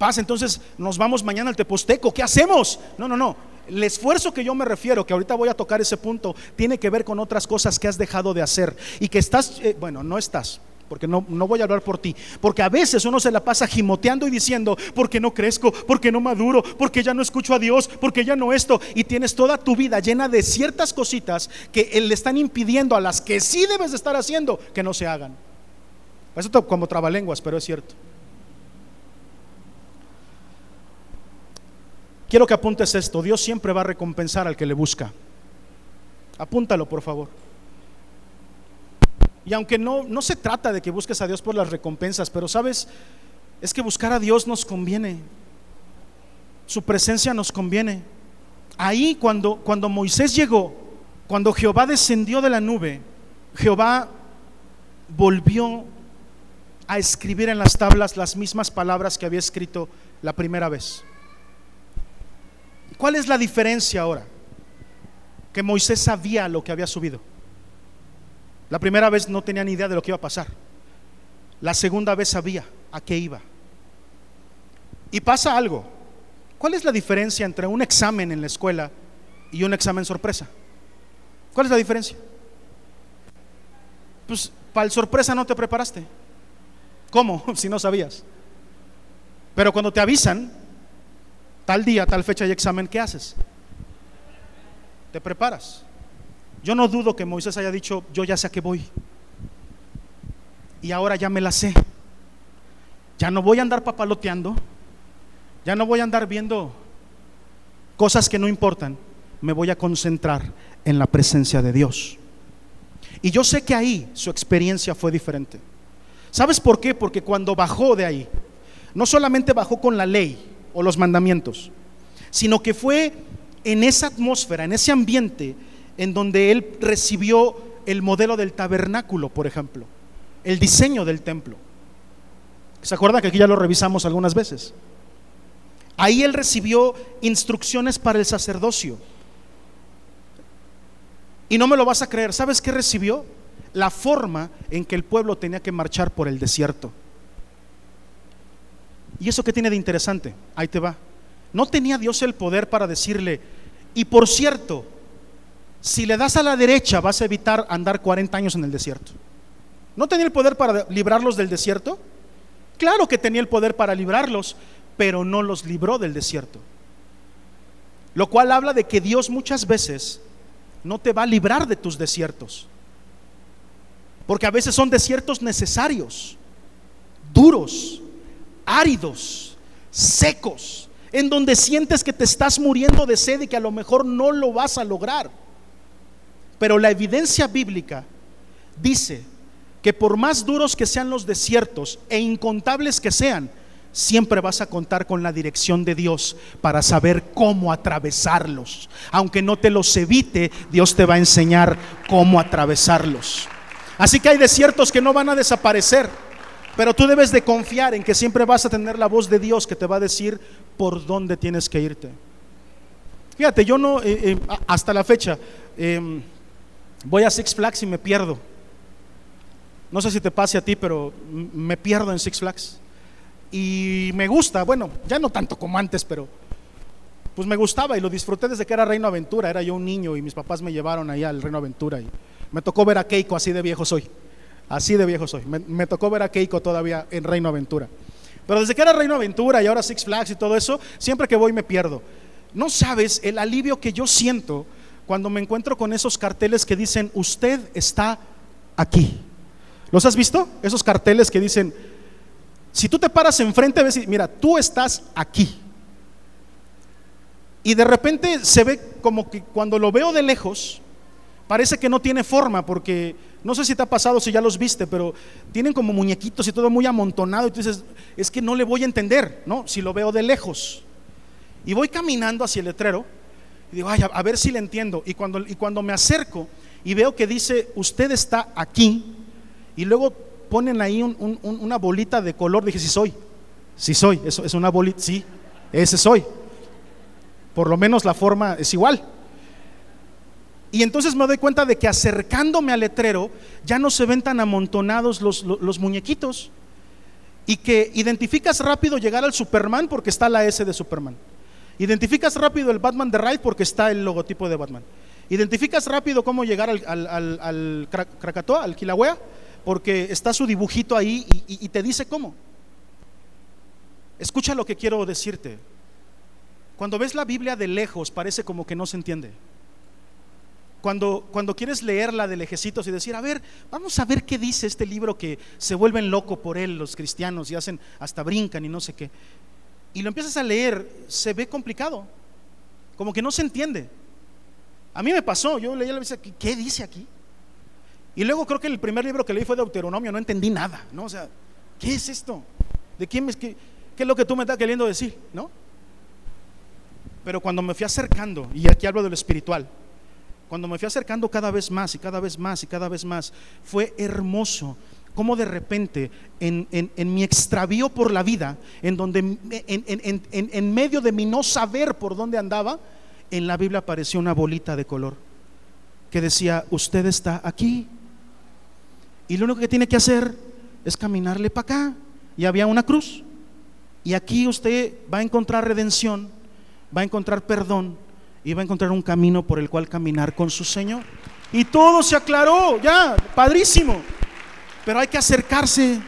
A: Pasa, entonces nos vamos mañana al Teposteco. ¿Qué hacemos? No, no, no el esfuerzo que yo me refiero, que ahorita voy a tocar ese punto, tiene que ver con otras cosas que has dejado de hacer y que estás, eh, bueno, no estás, porque no, no, voy a hablar por ti. Porque a veces uno se la pasa gimoteando y diciendo, porque no crezco, porque no maduro, porque ya no escucho a Dios, porque ya no esto. Y tienes toda tu vida llena de ciertas cositas que le están impidiendo a las que sí debes de estar haciendo que no se hagan. Eso como trabalenguas, pero es cierto. Quiero que apuntes esto. Dios siempre va a recompensar al que le busca. Apúntalo, por favor. Y aunque no, no se trata de que busques a Dios por las recompensas, pero sabes, es que buscar a Dios nos conviene. Su presencia nos conviene. Ahí cuando, cuando Moisés llegó, cuando Jehová descendió de la nube, Jehová volvió a escribir en las tablas las mismas palabras que había escrito la primera vez. ¿Cuál es la diferencia ahora? Que Moisés sabía lo que había subido. La primera vez no tenía ni idea de lo que iba a pasar. La segunda vez sabía a qué iba. Y pasa algo. ¿Cuál es la diferencia entre un examen en la escuela y un examen sorpresa? ¿Cuál es la diferencia? Pues para el sorpresa no te preparaste. ¿Cómo? [laughs] Si no sabías. Pero cuando te avisan, tal día, tal fecha y examen, ¿qué haces? Te preparas. Yo no dudo que Moisés haya dicho, yo ya sé a qué voy. Y ahora ya me la sé. Ya no voy a andar papaloteando. Ya no voy a andar viendo cosas que no importan. Me voy a concentrar en la presencia de Dios. Y yo sé que ahí su experiencia fue diferente. ¿Sabes por qué? Porque cuando bajó de ahí, no solamente bajó con la ley, o los mandamientos, sino que fue en esa atmósfera, en ese ambiente, en donde él recibió el modelo del tabernáculo, por ejemplo, el diseño del templo. ¿Se acuerdan que aquí ya lo revisamos algunas veces? Ahí él recibió instrucciones para el sacerdocio. Y no me lo vas a creer, ¿sabes qué recibió? La forma en que el pueblo tenía que marchar por el desierto. ¿Y eso qué tiene de interesante? Ahí te va. No tenía Dios el poder para decirle, y por cierto, si le das a la derecha vas a evitar andar 40 años en el desierto. ¿No tenía el poder para librarlos del desierto? Claro que tenía el poder para librarlos, pero no los libró del desierto. Lo cual habla de que Dios muchas veces no te va a librar de tus desiertos. Porque a veces son desiertos necesarios, duros, áridos, secos, en donde sientes que te estás muriendo de sed y que a lo mejor no lo vas a lograr. Pero la evidencia bíblica dice que por más duros que sean los desiertos e incontables que sean, siempre vas a contar con la dirección de Dios para saber cómo atravesarlos. Aunque no te los evite, Dios te va a enseñar cómo atravesarlos. Así que hay desiertos que no van a desaparecer, pero tú debes de confiar en que siempre vas a tener la voz de Dios que te va a decir por dónde tienes que irte. Fíjate, yo no, eh, eh, hasta la fecha, em, voy a Six Flags y me pierdo. No sé si te pase a ti, pero me pierdo en Six Flags. Y me gusta, bueno, ya no tanto como antes, pero pues me gustaba y lo disfruté desde que era Reino Aventura. Era yo un niño y mis papás me llevaron ahí al Reino Aventura y me tocó ver a Keiko, así de viejo soy. Así de viejo soy. Me, tocó ver a Keiko todavía en Reino Aventura. Pero desde que era Reino Aventura y ahora Six Flags y todo eso, siempre que voy me pierdo. No sabes el alivio que yo siento cuando me encuentro con esos carteles que dicen, usted está aquí. ¿Los has visto? Esos carteles que dicen, si tú te paras enfrente, ves, mira, tú estás aquí. Y de repente se ve como que cuando lo veo de lejos, parece que no tiene forma, porque no sé si te ha pasado, si ya los viste, pero tienen como muñequitos y todo muy amontonado. Y tú dices, es que no le voy a entender, ¿no? Si lo veo de lejos. Y voy caminando hacia el letrero y digo, ay, a, ver si le entiendo. Y cuando, y cuando me acerco y veo que dice, usted está aquí, y luego ponen ahí una bolita de color. Dije, sí soy, sí soy, eso es una bolita, sí, ese soy. Por lo menos la forma es igual. Y entonces me doy cuenta de que acercándome al letrero ya no se ven tan amontonados los, muñequitos. Y que identificas rápido llegar al Superman porque está la S de Superman. Identificas rápido el Batman de Raid porque está el logotipo de Batman. Identificas rápido cómo llegar al, al Krakatoa, al Kilauea, porque está su dibujito ahí y, te dice cómo. Escucha lo que quiero decirte. Cuando ves la Biblia de lejos parece como que no se entiende. Cuando, cuando quieres leerla de lejecitos y decir, a ver, vamos a ver qué dice este libro que se vuelven locos por él los cristianos y hacen, hasta brincan y no sé qué. Y lo empiezas a leer, se ve complicado, como que no se entiende. A mí me pasó, yo leía la Biblia, ¿qué dice aquí? Y luego creo que el primer libro que leí fue Deuteronomio, no entendí nada, ¿no? O sea, ¿qué es esto? ¿De quién es qué, qué es lo que tú me estás queriendo decir, ¿no? Pero cuando me fui acercando, y aquí hablo de lo espiritual, cuando me fui acercando cada vez más y cada vez más y cada vez más, fue hermoso como de repente en, en, mi extravío por la vida, en donde en, en, medio de mi no saber por dónde andaba, en la Biblia apareció una bolita de color que decía, usted está aquí. Y lo único que tiene que hacer es caminarle para acá. Y había una cruz. Y aquí usted va a encontrar redención, va a encontrar perdón va a encontrar un camino por el cual caminar con su Señor. Y todo se aclaró, ya, padrísimo. Pero hay que acercarse.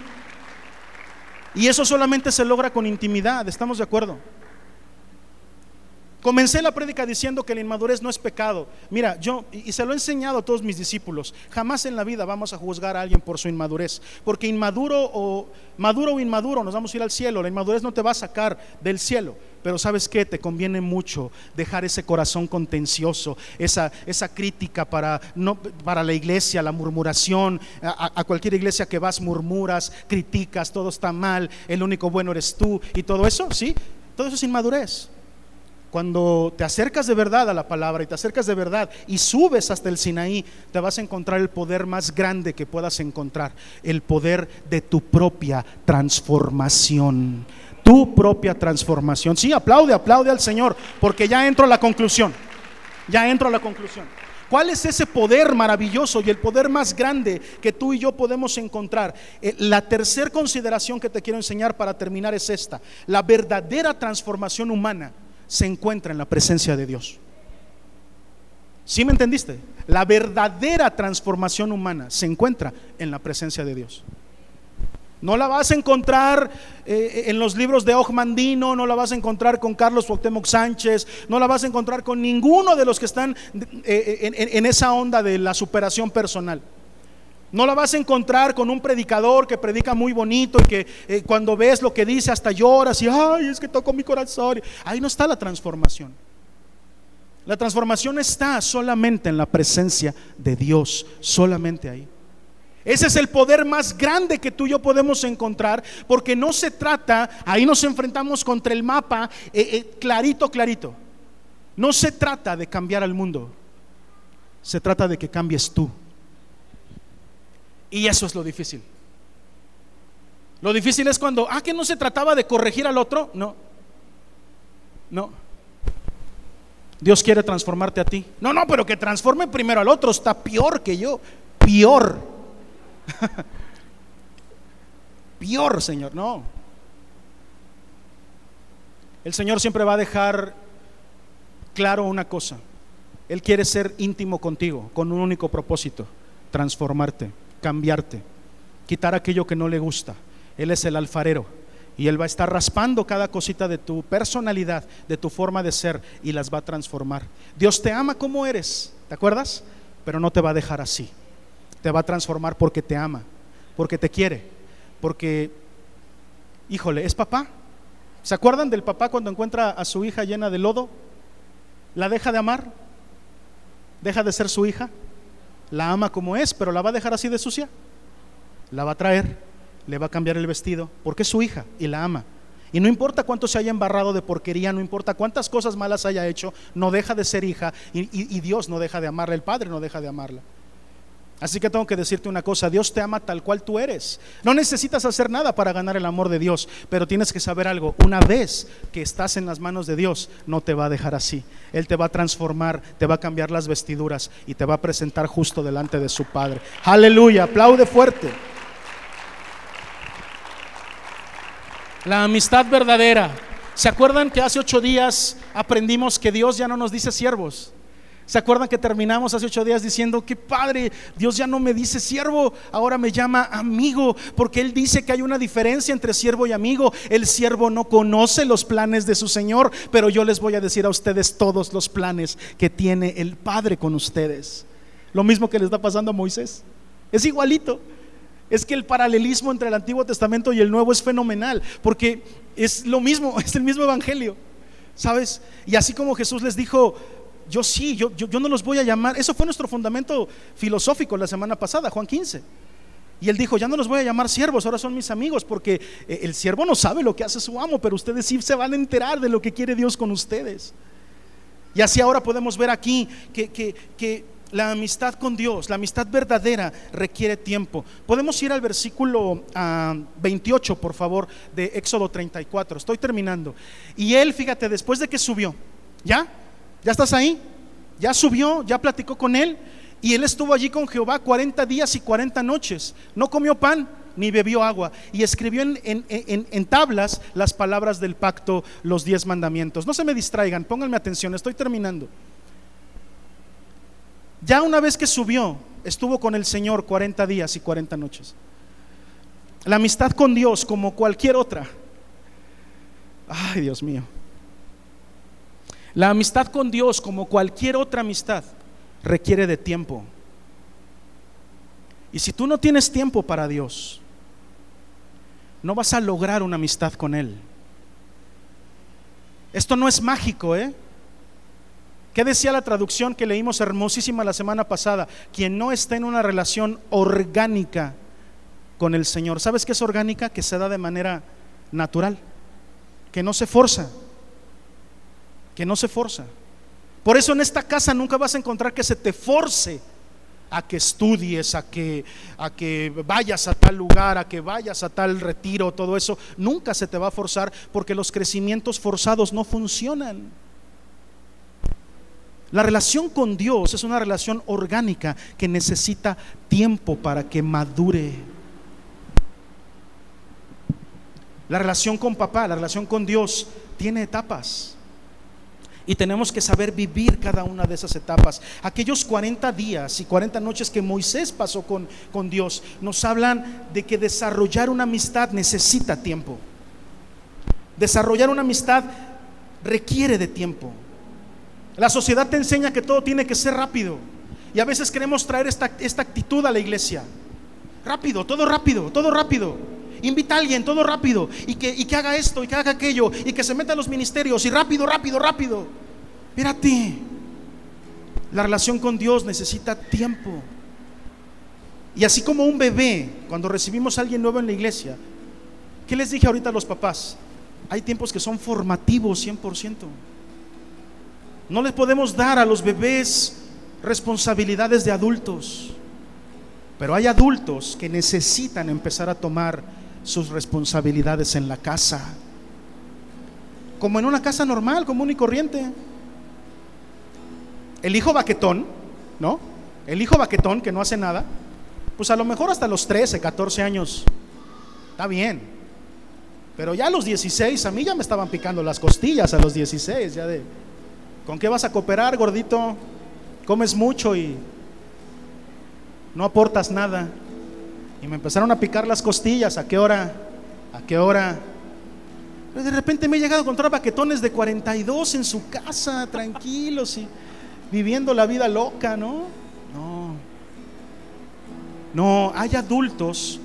A: Y eso solamente se logra con intimidad, ¿estamos de acuerdo? Comencé la prédica diciendo que la inmadurez no es pecado. Mira, yo, y se lo he enseñado a todos mis discípulos, jamás en la vida vamos a juzgar a alguien por su inmadurez, porque inmaduro o maduro o inmaduro nos vamos a ir al cielo, la inmadurez no te va a sacar del cielo. Pero sabes qué, te conviene mucho dejar ese corazón contencioso, esa, esa crítica para, no, para la iglesia, la murmuración, a, a cualquier iglesia que vas murmuras, criticas, todo está mal, el único bueno eres tú y todo eso, ¿sí? Todo eso es inmadurez. Cuando te acercas de verdad a la palabra y te acercas de verdad y subes hasta el Sinaí, te vas a encontrar el poder más grande que puedas encontrar, el poder de tu propia transformación. Tu propia transformación. Sí, aplaude, aplaude al Señor, porque ya entro a la conclusión. Ya entro a la conclusión. ¿Cuál es ese poder maravilloso y el poder más grande que tú y yo podemos encontrar? Eh, la tercera consideración que te quiero enseñar para terminar es esta. La verdadera transformación humana se encuentra en la presencia de Dios. ¿Sí me entendiste? La verdadera transformación humana se encuentra en la presencia de Dios. No la vas a encontrar eh, en los libros de Ogmandino, no la vas a encontrar con Carlos Cuauhtémoc Sánchez, no la vas a encontrar con ninguno de los que están eh, en, esa onda de la superación personal. No la vas a encontrar con un predicador que predica muy bonito y que eh, cuando ves lo que dice hasta lloras y, ay, es que tocó mi corazón. Ahí no está la transformación. La transformación está solamente en la presencia de Dios, solamente ahí. Ese es el poder más grande que tú y yo podemos encontrar, porque no se trata, ahí nos enfrentamos contra el mapa, eh, eh, clarito, clarito. No se trata de cambiar al mundo, se trata de que cambies tú. Y eso es lo difícil. Lo difícil es cuando, ah, que no se trataba de corregir al otro, no, no. Dios quiere transformarte a ti. No, no, pero que transforme primero al otro, está peor que yo, peor. [laughs] Peor, Señor, no. El Señor siempre va a dejar claro una cosa. Él quiere ser íntimo contigo con un único propósito, transformarte, cambiarte, quitar aquello que no le gusta. Él es el alfarero y Él va a estar raspando cada cosita de tu personalidad, de tu forma de ser y las va a transformar. Dios te ama como eres, ¿te acuerdas? Pero no te va a dejar así te va a transformar porque te ama, porque te quiere, porque, híjole, es papá. ¿Se acuerdan del papá cuando encuentra a su hija llena de lodo? ¿La deja de amar? ¿Deja de ser su hija? La ama como es, pero la va a dejar así de sucia. La va a traer, le va a cambiar el vestido, porque es su hija y la ama. Y no importa cuánto se haya embarrado de porquería, no importa cuántas cosas malas haya hecho, no deja de ser hija y, y Dios no deja de amarla, el Padre no deja de amarla. Así que tengo que decirte una cosa, Dios te ama tal cual tú eres. No necesitas hacer nada para ganar el amor de Dios, pero tienes que saber algo, una vez que estás en las manos de Dios, no te va a dejar así. Él te va a transformar, te va a cambiar las vestiduras y te va a presentar justo delante de su Padre. Aleluya, aplaude fuerte. La amistad verdadera. ¿Se acuerdan que hace ocho días aprendimos que Dios ya no nos dice siervos? ¿Se acuerdan que terminamos hace ocho días diciendo que padre, Dios ya no me dice siervo, ahora me llama amigo, porque Él dice que hay una diferencia entre siervo y amigo. El siervo no conoce los planes de su Señor, pero yo les voy a decir a ustedes todos los planes que tiene el Padre con ustedes. Lo mismo que le está pasando a Moisés. Es igualito. Es que el paralelismo entre el Antiguo Testamento y el Nuevo es fenomenal, porque es lo mismo, [laughs] es el mismo Evangelio. ¿Sabes? Y así como Jesús les dijo, yo sí, yo, yo, no los voy a llamar. Eso fue nuestro fundamento filosófico la semana pasada, Juan 15. Y él dijo, ya no los voy a llamar siervos, ahora son mis amigos, porque eh, el siervo no sabe lo que hace su amo, pero ustedes sí se van a enterar de lo que quiere Dios con ustedes. Y así ahora podemos ver aquí que, que, la amistad con Dios, la amistad verdadera requiere tiempo. Podemos ir al versículo 28, ah, por favor, de Éxodo 34. Estoy terminando. Y él, fíjate, después de que subió, ¿ya? ¿Ya estás ahí? Ya subió, ya platicó con él. Y él estuvo allí con Jehová 40 días y 40 noches. No comió pan ni bebió agua. Y escribió en, en, tablas las palabras del pacto, los diez mandamientos. No se me distraigan, pónganme atención, estoy terminando. Ya una vez que subió, estuvo con el Señor 40 días y 40 noches. La amistad con Dios, como cualquier otra. Ay, Dios mío. La amistad con Dios, como cualquier otra amistad, requiere de tiempo. Y si tú no tienes tiempo para Dios, no vas a lograr una amistad con Él. Esto no es mágico, ¿eh? ¿Qué decía la traducción que leímos hermosísima la semana pasada? Quien no está en una relación orgánica con el Señor. ¿Sabes qué es orgánica? Que se da de manera natural, que no se forza que no se forza. Por eso en esta casa nunca vas a encontrar que se te force a que estudies, a que, a que vayas a tal lugar, a que vayas a tal retiro, todo eso. Nunca se te va a forzar porque los crecimientos forzados no funcionan. La relación con Dios es una relación orgánica que necesita tiempo para que madure. La relación con papá, la relación con Dios tiene etapas. Y tenemos que saber vivir cada una de esas etapas. Aquellos 40 días y 40 noches que Moisés pasó con, con Dios nos hablan de que desarrollar una amistad necesita tiempo. Desarrollar una amistad requiere de tiempo. La sociedad te enseña que todo tiene que ser rápido. Y a veces queremos traer esta, esta actitud a la iglesia. Rápido, todo rápido, todo rápido. Invita a alguien, todo rápido. Y que, y que haga esto, y que haga aquello. Y que se meta a los ministerios. Y rápido, rápido, rápido. Mírate. La relación con Dios necesita tiempo. Y así como un bebé, cuando recibimos a alguien nuevo en la iglesia, ¿qué les dije ahorita a los papás? Hay tiempos que son formativos 100%. No les podemos dar a los bebés responsabilidades de adultos. Pero hay adultos que necesitan empezar a tomar sus responsabilidades en la casa. Como en una casa normal, común y corriente. El hijo baquetón, ¿no? El hijo baquetón que no hace nada, pues a lo mejor hasta los 13, 14 años, está bien. Pero ya a los 16, a mí ya me estaban picando las costillas a los 16, ya de, ¿con qué vas a cooperar, gordito? Comes mucho y no aportas nada. Y me empezaron a picar las costillas, ¿a qué hora? ¿A qué hora? de repente me he llegado a encontrar baquetones de 42 en su casa, tranquilos y viviendo la vida loca, ¿no? No. No, hay adultos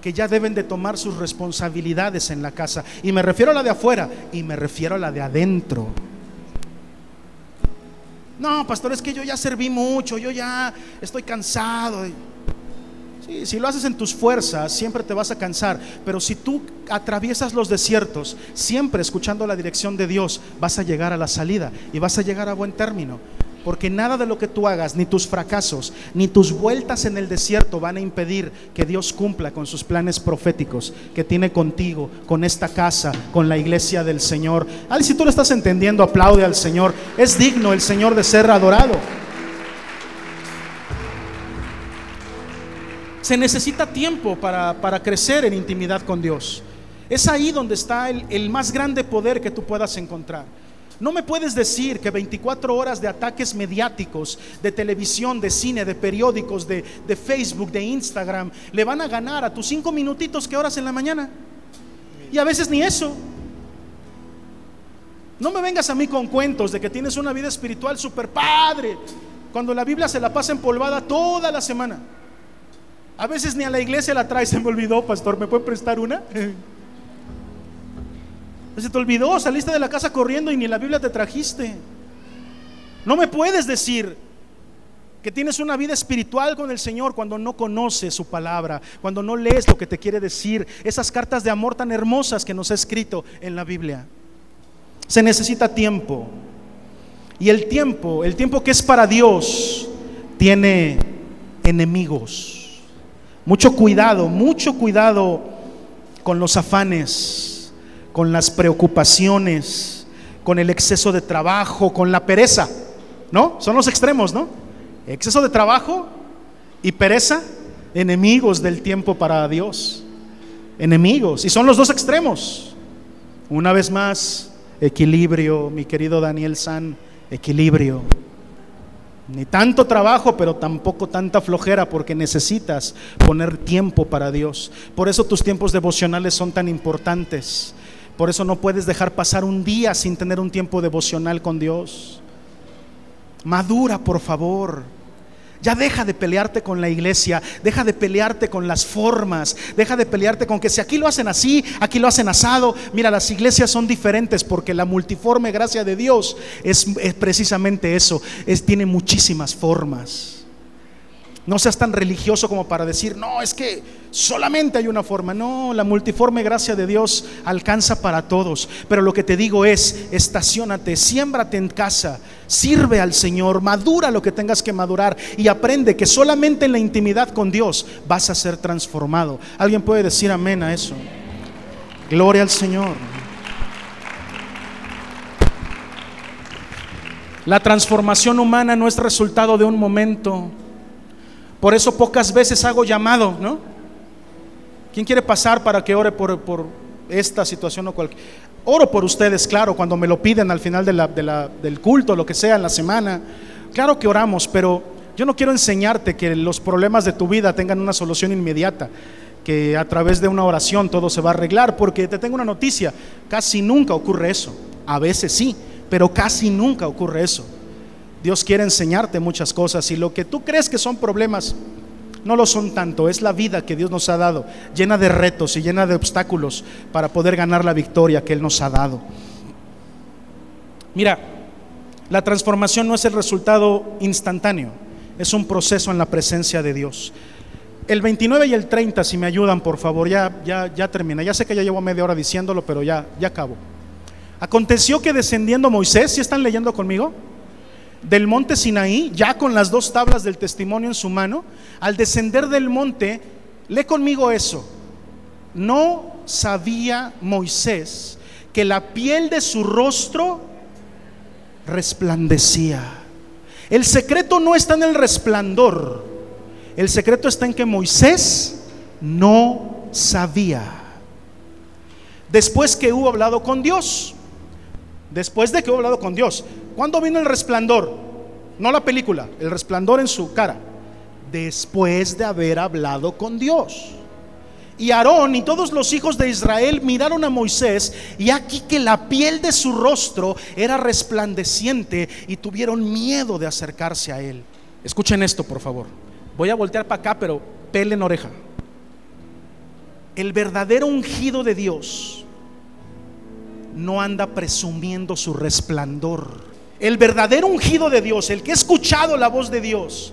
A: que ya deben de tomar sus responsabilidades en la casa. Y me refiero a la de afuera y me refiero a la de adentro. No, pastor, es que yo ya serví mucho, yo ya estoy cansado. Si lo haces en tus fuerzas, siempre te vas a cansar. Pero si tú atraviesas los desiertos, siempre escuchando la dirección de Dios, vas a llegar a la salida y vas a llegar a buen término. Porque nada de lo que tú hagas, ni tus fracasos, ni tus vueltas en el desierto van a impedir que Dios cumpla con sus planes proféticos que tiene contigo, con esta casa, con la iglesia del Señor. Al si tú lo estás entendiendo, aplaude al Señor. Es digno el Señor de ser adorado. Se necesita tiempo para, para crecer en intimidad con Dios. Es ahí donde está el, el más grande poder que tú puedas encontrar. No me puedes decir que 24 horas de ataques mediáticos, de televisión, de cine, de periódicos, de, Facebook, de Instagram, le van a ganar a tus cinco minutitos que horas en la mañana. Y a veces ni eso. No me vengas a mí con cuentos de que tienes una vida espiritual super padre, cuando la Biblia se la pasa empolvada toda la semana. A veces ni a la iglesia la traes, se me olvidó, pastor, ¿me puede prestar una? [laughs] Se te olvidó, saliste de la casa corriendo y ni la Biblia te trajiste. No me puedes decir que tienes una vida espiritual con el Señor cuando no conoces su palabra, cuando no lees lo que te quiere decir, esas cartas de amor tan hermosas que nos ha escrito en la Biblia. Se necesita tiempo. Y el tiempo, el tiempo que es para Dios, tiene enemigos. Mucho cuidado, mucho cuidado con los afanes con las preocupaciones, con el exceso de trabajo, con la pereza, ¿no? Son los extremos, ¿no? Exceso de trabajo y pereza, enemigos del tiempo para Dios, enemigos, y son los dos extremos. Una vez más, equilibrio, mi querido Daniel San, equilibrio. Ni tanto trabajo, pero tampoco tanta flojera, porque necesitas poner tiempo para Dios. Por eso tus tiempos devocionales son tan importantes. Por eso no puedes dejar pasar un día sin tener un tiempo devocional con Dios. Madura, por favor. Ya deja de pelearte con la iglesia, deja de pelearte con las formas, deja de pelearte con que si aquí lo hacen así, aquí lo hacen asado. Mira, las iglesias son diferentes porque la multiforme gracia de Dios es, precisamente eso, es, tiene muchísimas formas. No seas tan religioso como para decir, no, es que solamente hay una forma. No, la multiforme gracia de Dios alcanza para todos. Pero lo que te digo es, estacionate, siémbrate en casa, sirve al Señor, madura lo que tengas que madurar y aprende que solamente en la intimidad con Dios vas a ser transformado. ¿Alguien puede decir amén a eso? Gloria al Señor. La transformación humana no es resultado de un momento por eso pocas veces hago llamado, ¿no? ¿Quién quiere pasar para que ore por, esta situación o cualquier? Oro por ustedes, claro, cuando me lo piden al final del culto, lo que sea, en la semana. Claro que oramos, pero yo no quiero enseñarte que los problemas de tu vida tengan una solución inmediata, que a través de una oración todo se va a arreglar, porque te tengo una noticia, casi nunca ocurre eso. A veces sí, pero casi nunca ocurre eso. Dios quiere enseñarte muchas cosas y lo que tú crees que son problemas no lo son tanto, es la vida que Dios nos ha dado, llena de retos y llena de obstáculos para poder ganar la victoria que Él nos ha dado. Mira, la transformación no es el resultado instantáneo, es un proceso en la presencia de Dios. El 29 y el 30, si me ayudan, por favor, ya, ya, ya termina. Ya sé que ya llevo media hora diciéndolo, pero ya, ya acabo. Aconteció que descendiendo Moisés, ¿si están leyendo conmigo? Del monte Sinaí, ya con las dos tablas del testimonio en su mano, al descender del monte, lee conmigo eso. No sabía Moisés que la piel de su rostro resplandecía. El secreto no está en el resplandor, el secreto está en que Moisés no sabía. Después que hubo hablado con Dios, después de que hubo hablado con Dios, ¿cuándo vino el resplandor? No la película, el resplandor en su cara. Después de haber hablado con Dios. Y Aarón y todos los hijos de Israel miraron a Moisés y aquí que la piel de su rostro era resplandeciente y tuvieron miedo de acercarse a él. Escuchen esto, por favor. Voy a voltear para acá, pero pelen oreja. El verdadero ungido de Dios no anda presumiendo su resplandor. El verdadero ungido de Dios, el que ha escuchado la voz de Dios,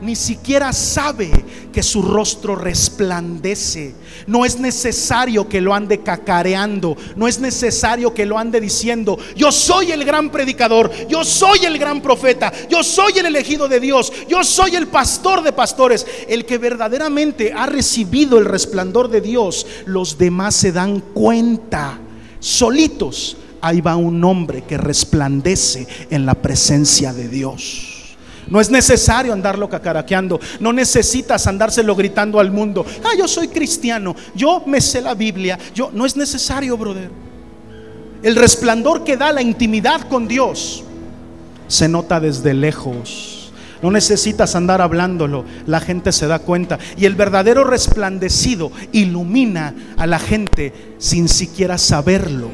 A: ni siquiera sabe que su rostro resplandece. No es necesario que lo ande cacareando, no es necesario que lo ande diciendo, yo soy el gran predicador, yo soy el gran profeta, yo soy el elegido de Dios, yo soy el pastor de pastores. El que verdaderamente ha recibido el resplandor de Dios, los demás se dan cuenta, solitos. Ahí va un hombre que resplandece en la presencia de Dios. No es necesario andarlo cacaraqueando. No necesitas andárselo gritando al mundo. Ah, yo soy cristiano. Yo me sé la Biblia. Yo no es necesario, brother. El resplandor que da la intimidad con Dios se nota desde lejos. No necesitas andar hablándolo, la gente se da cuenta. Y el verdadero resplandecido ilumina a la gente sin siquiera saberlo.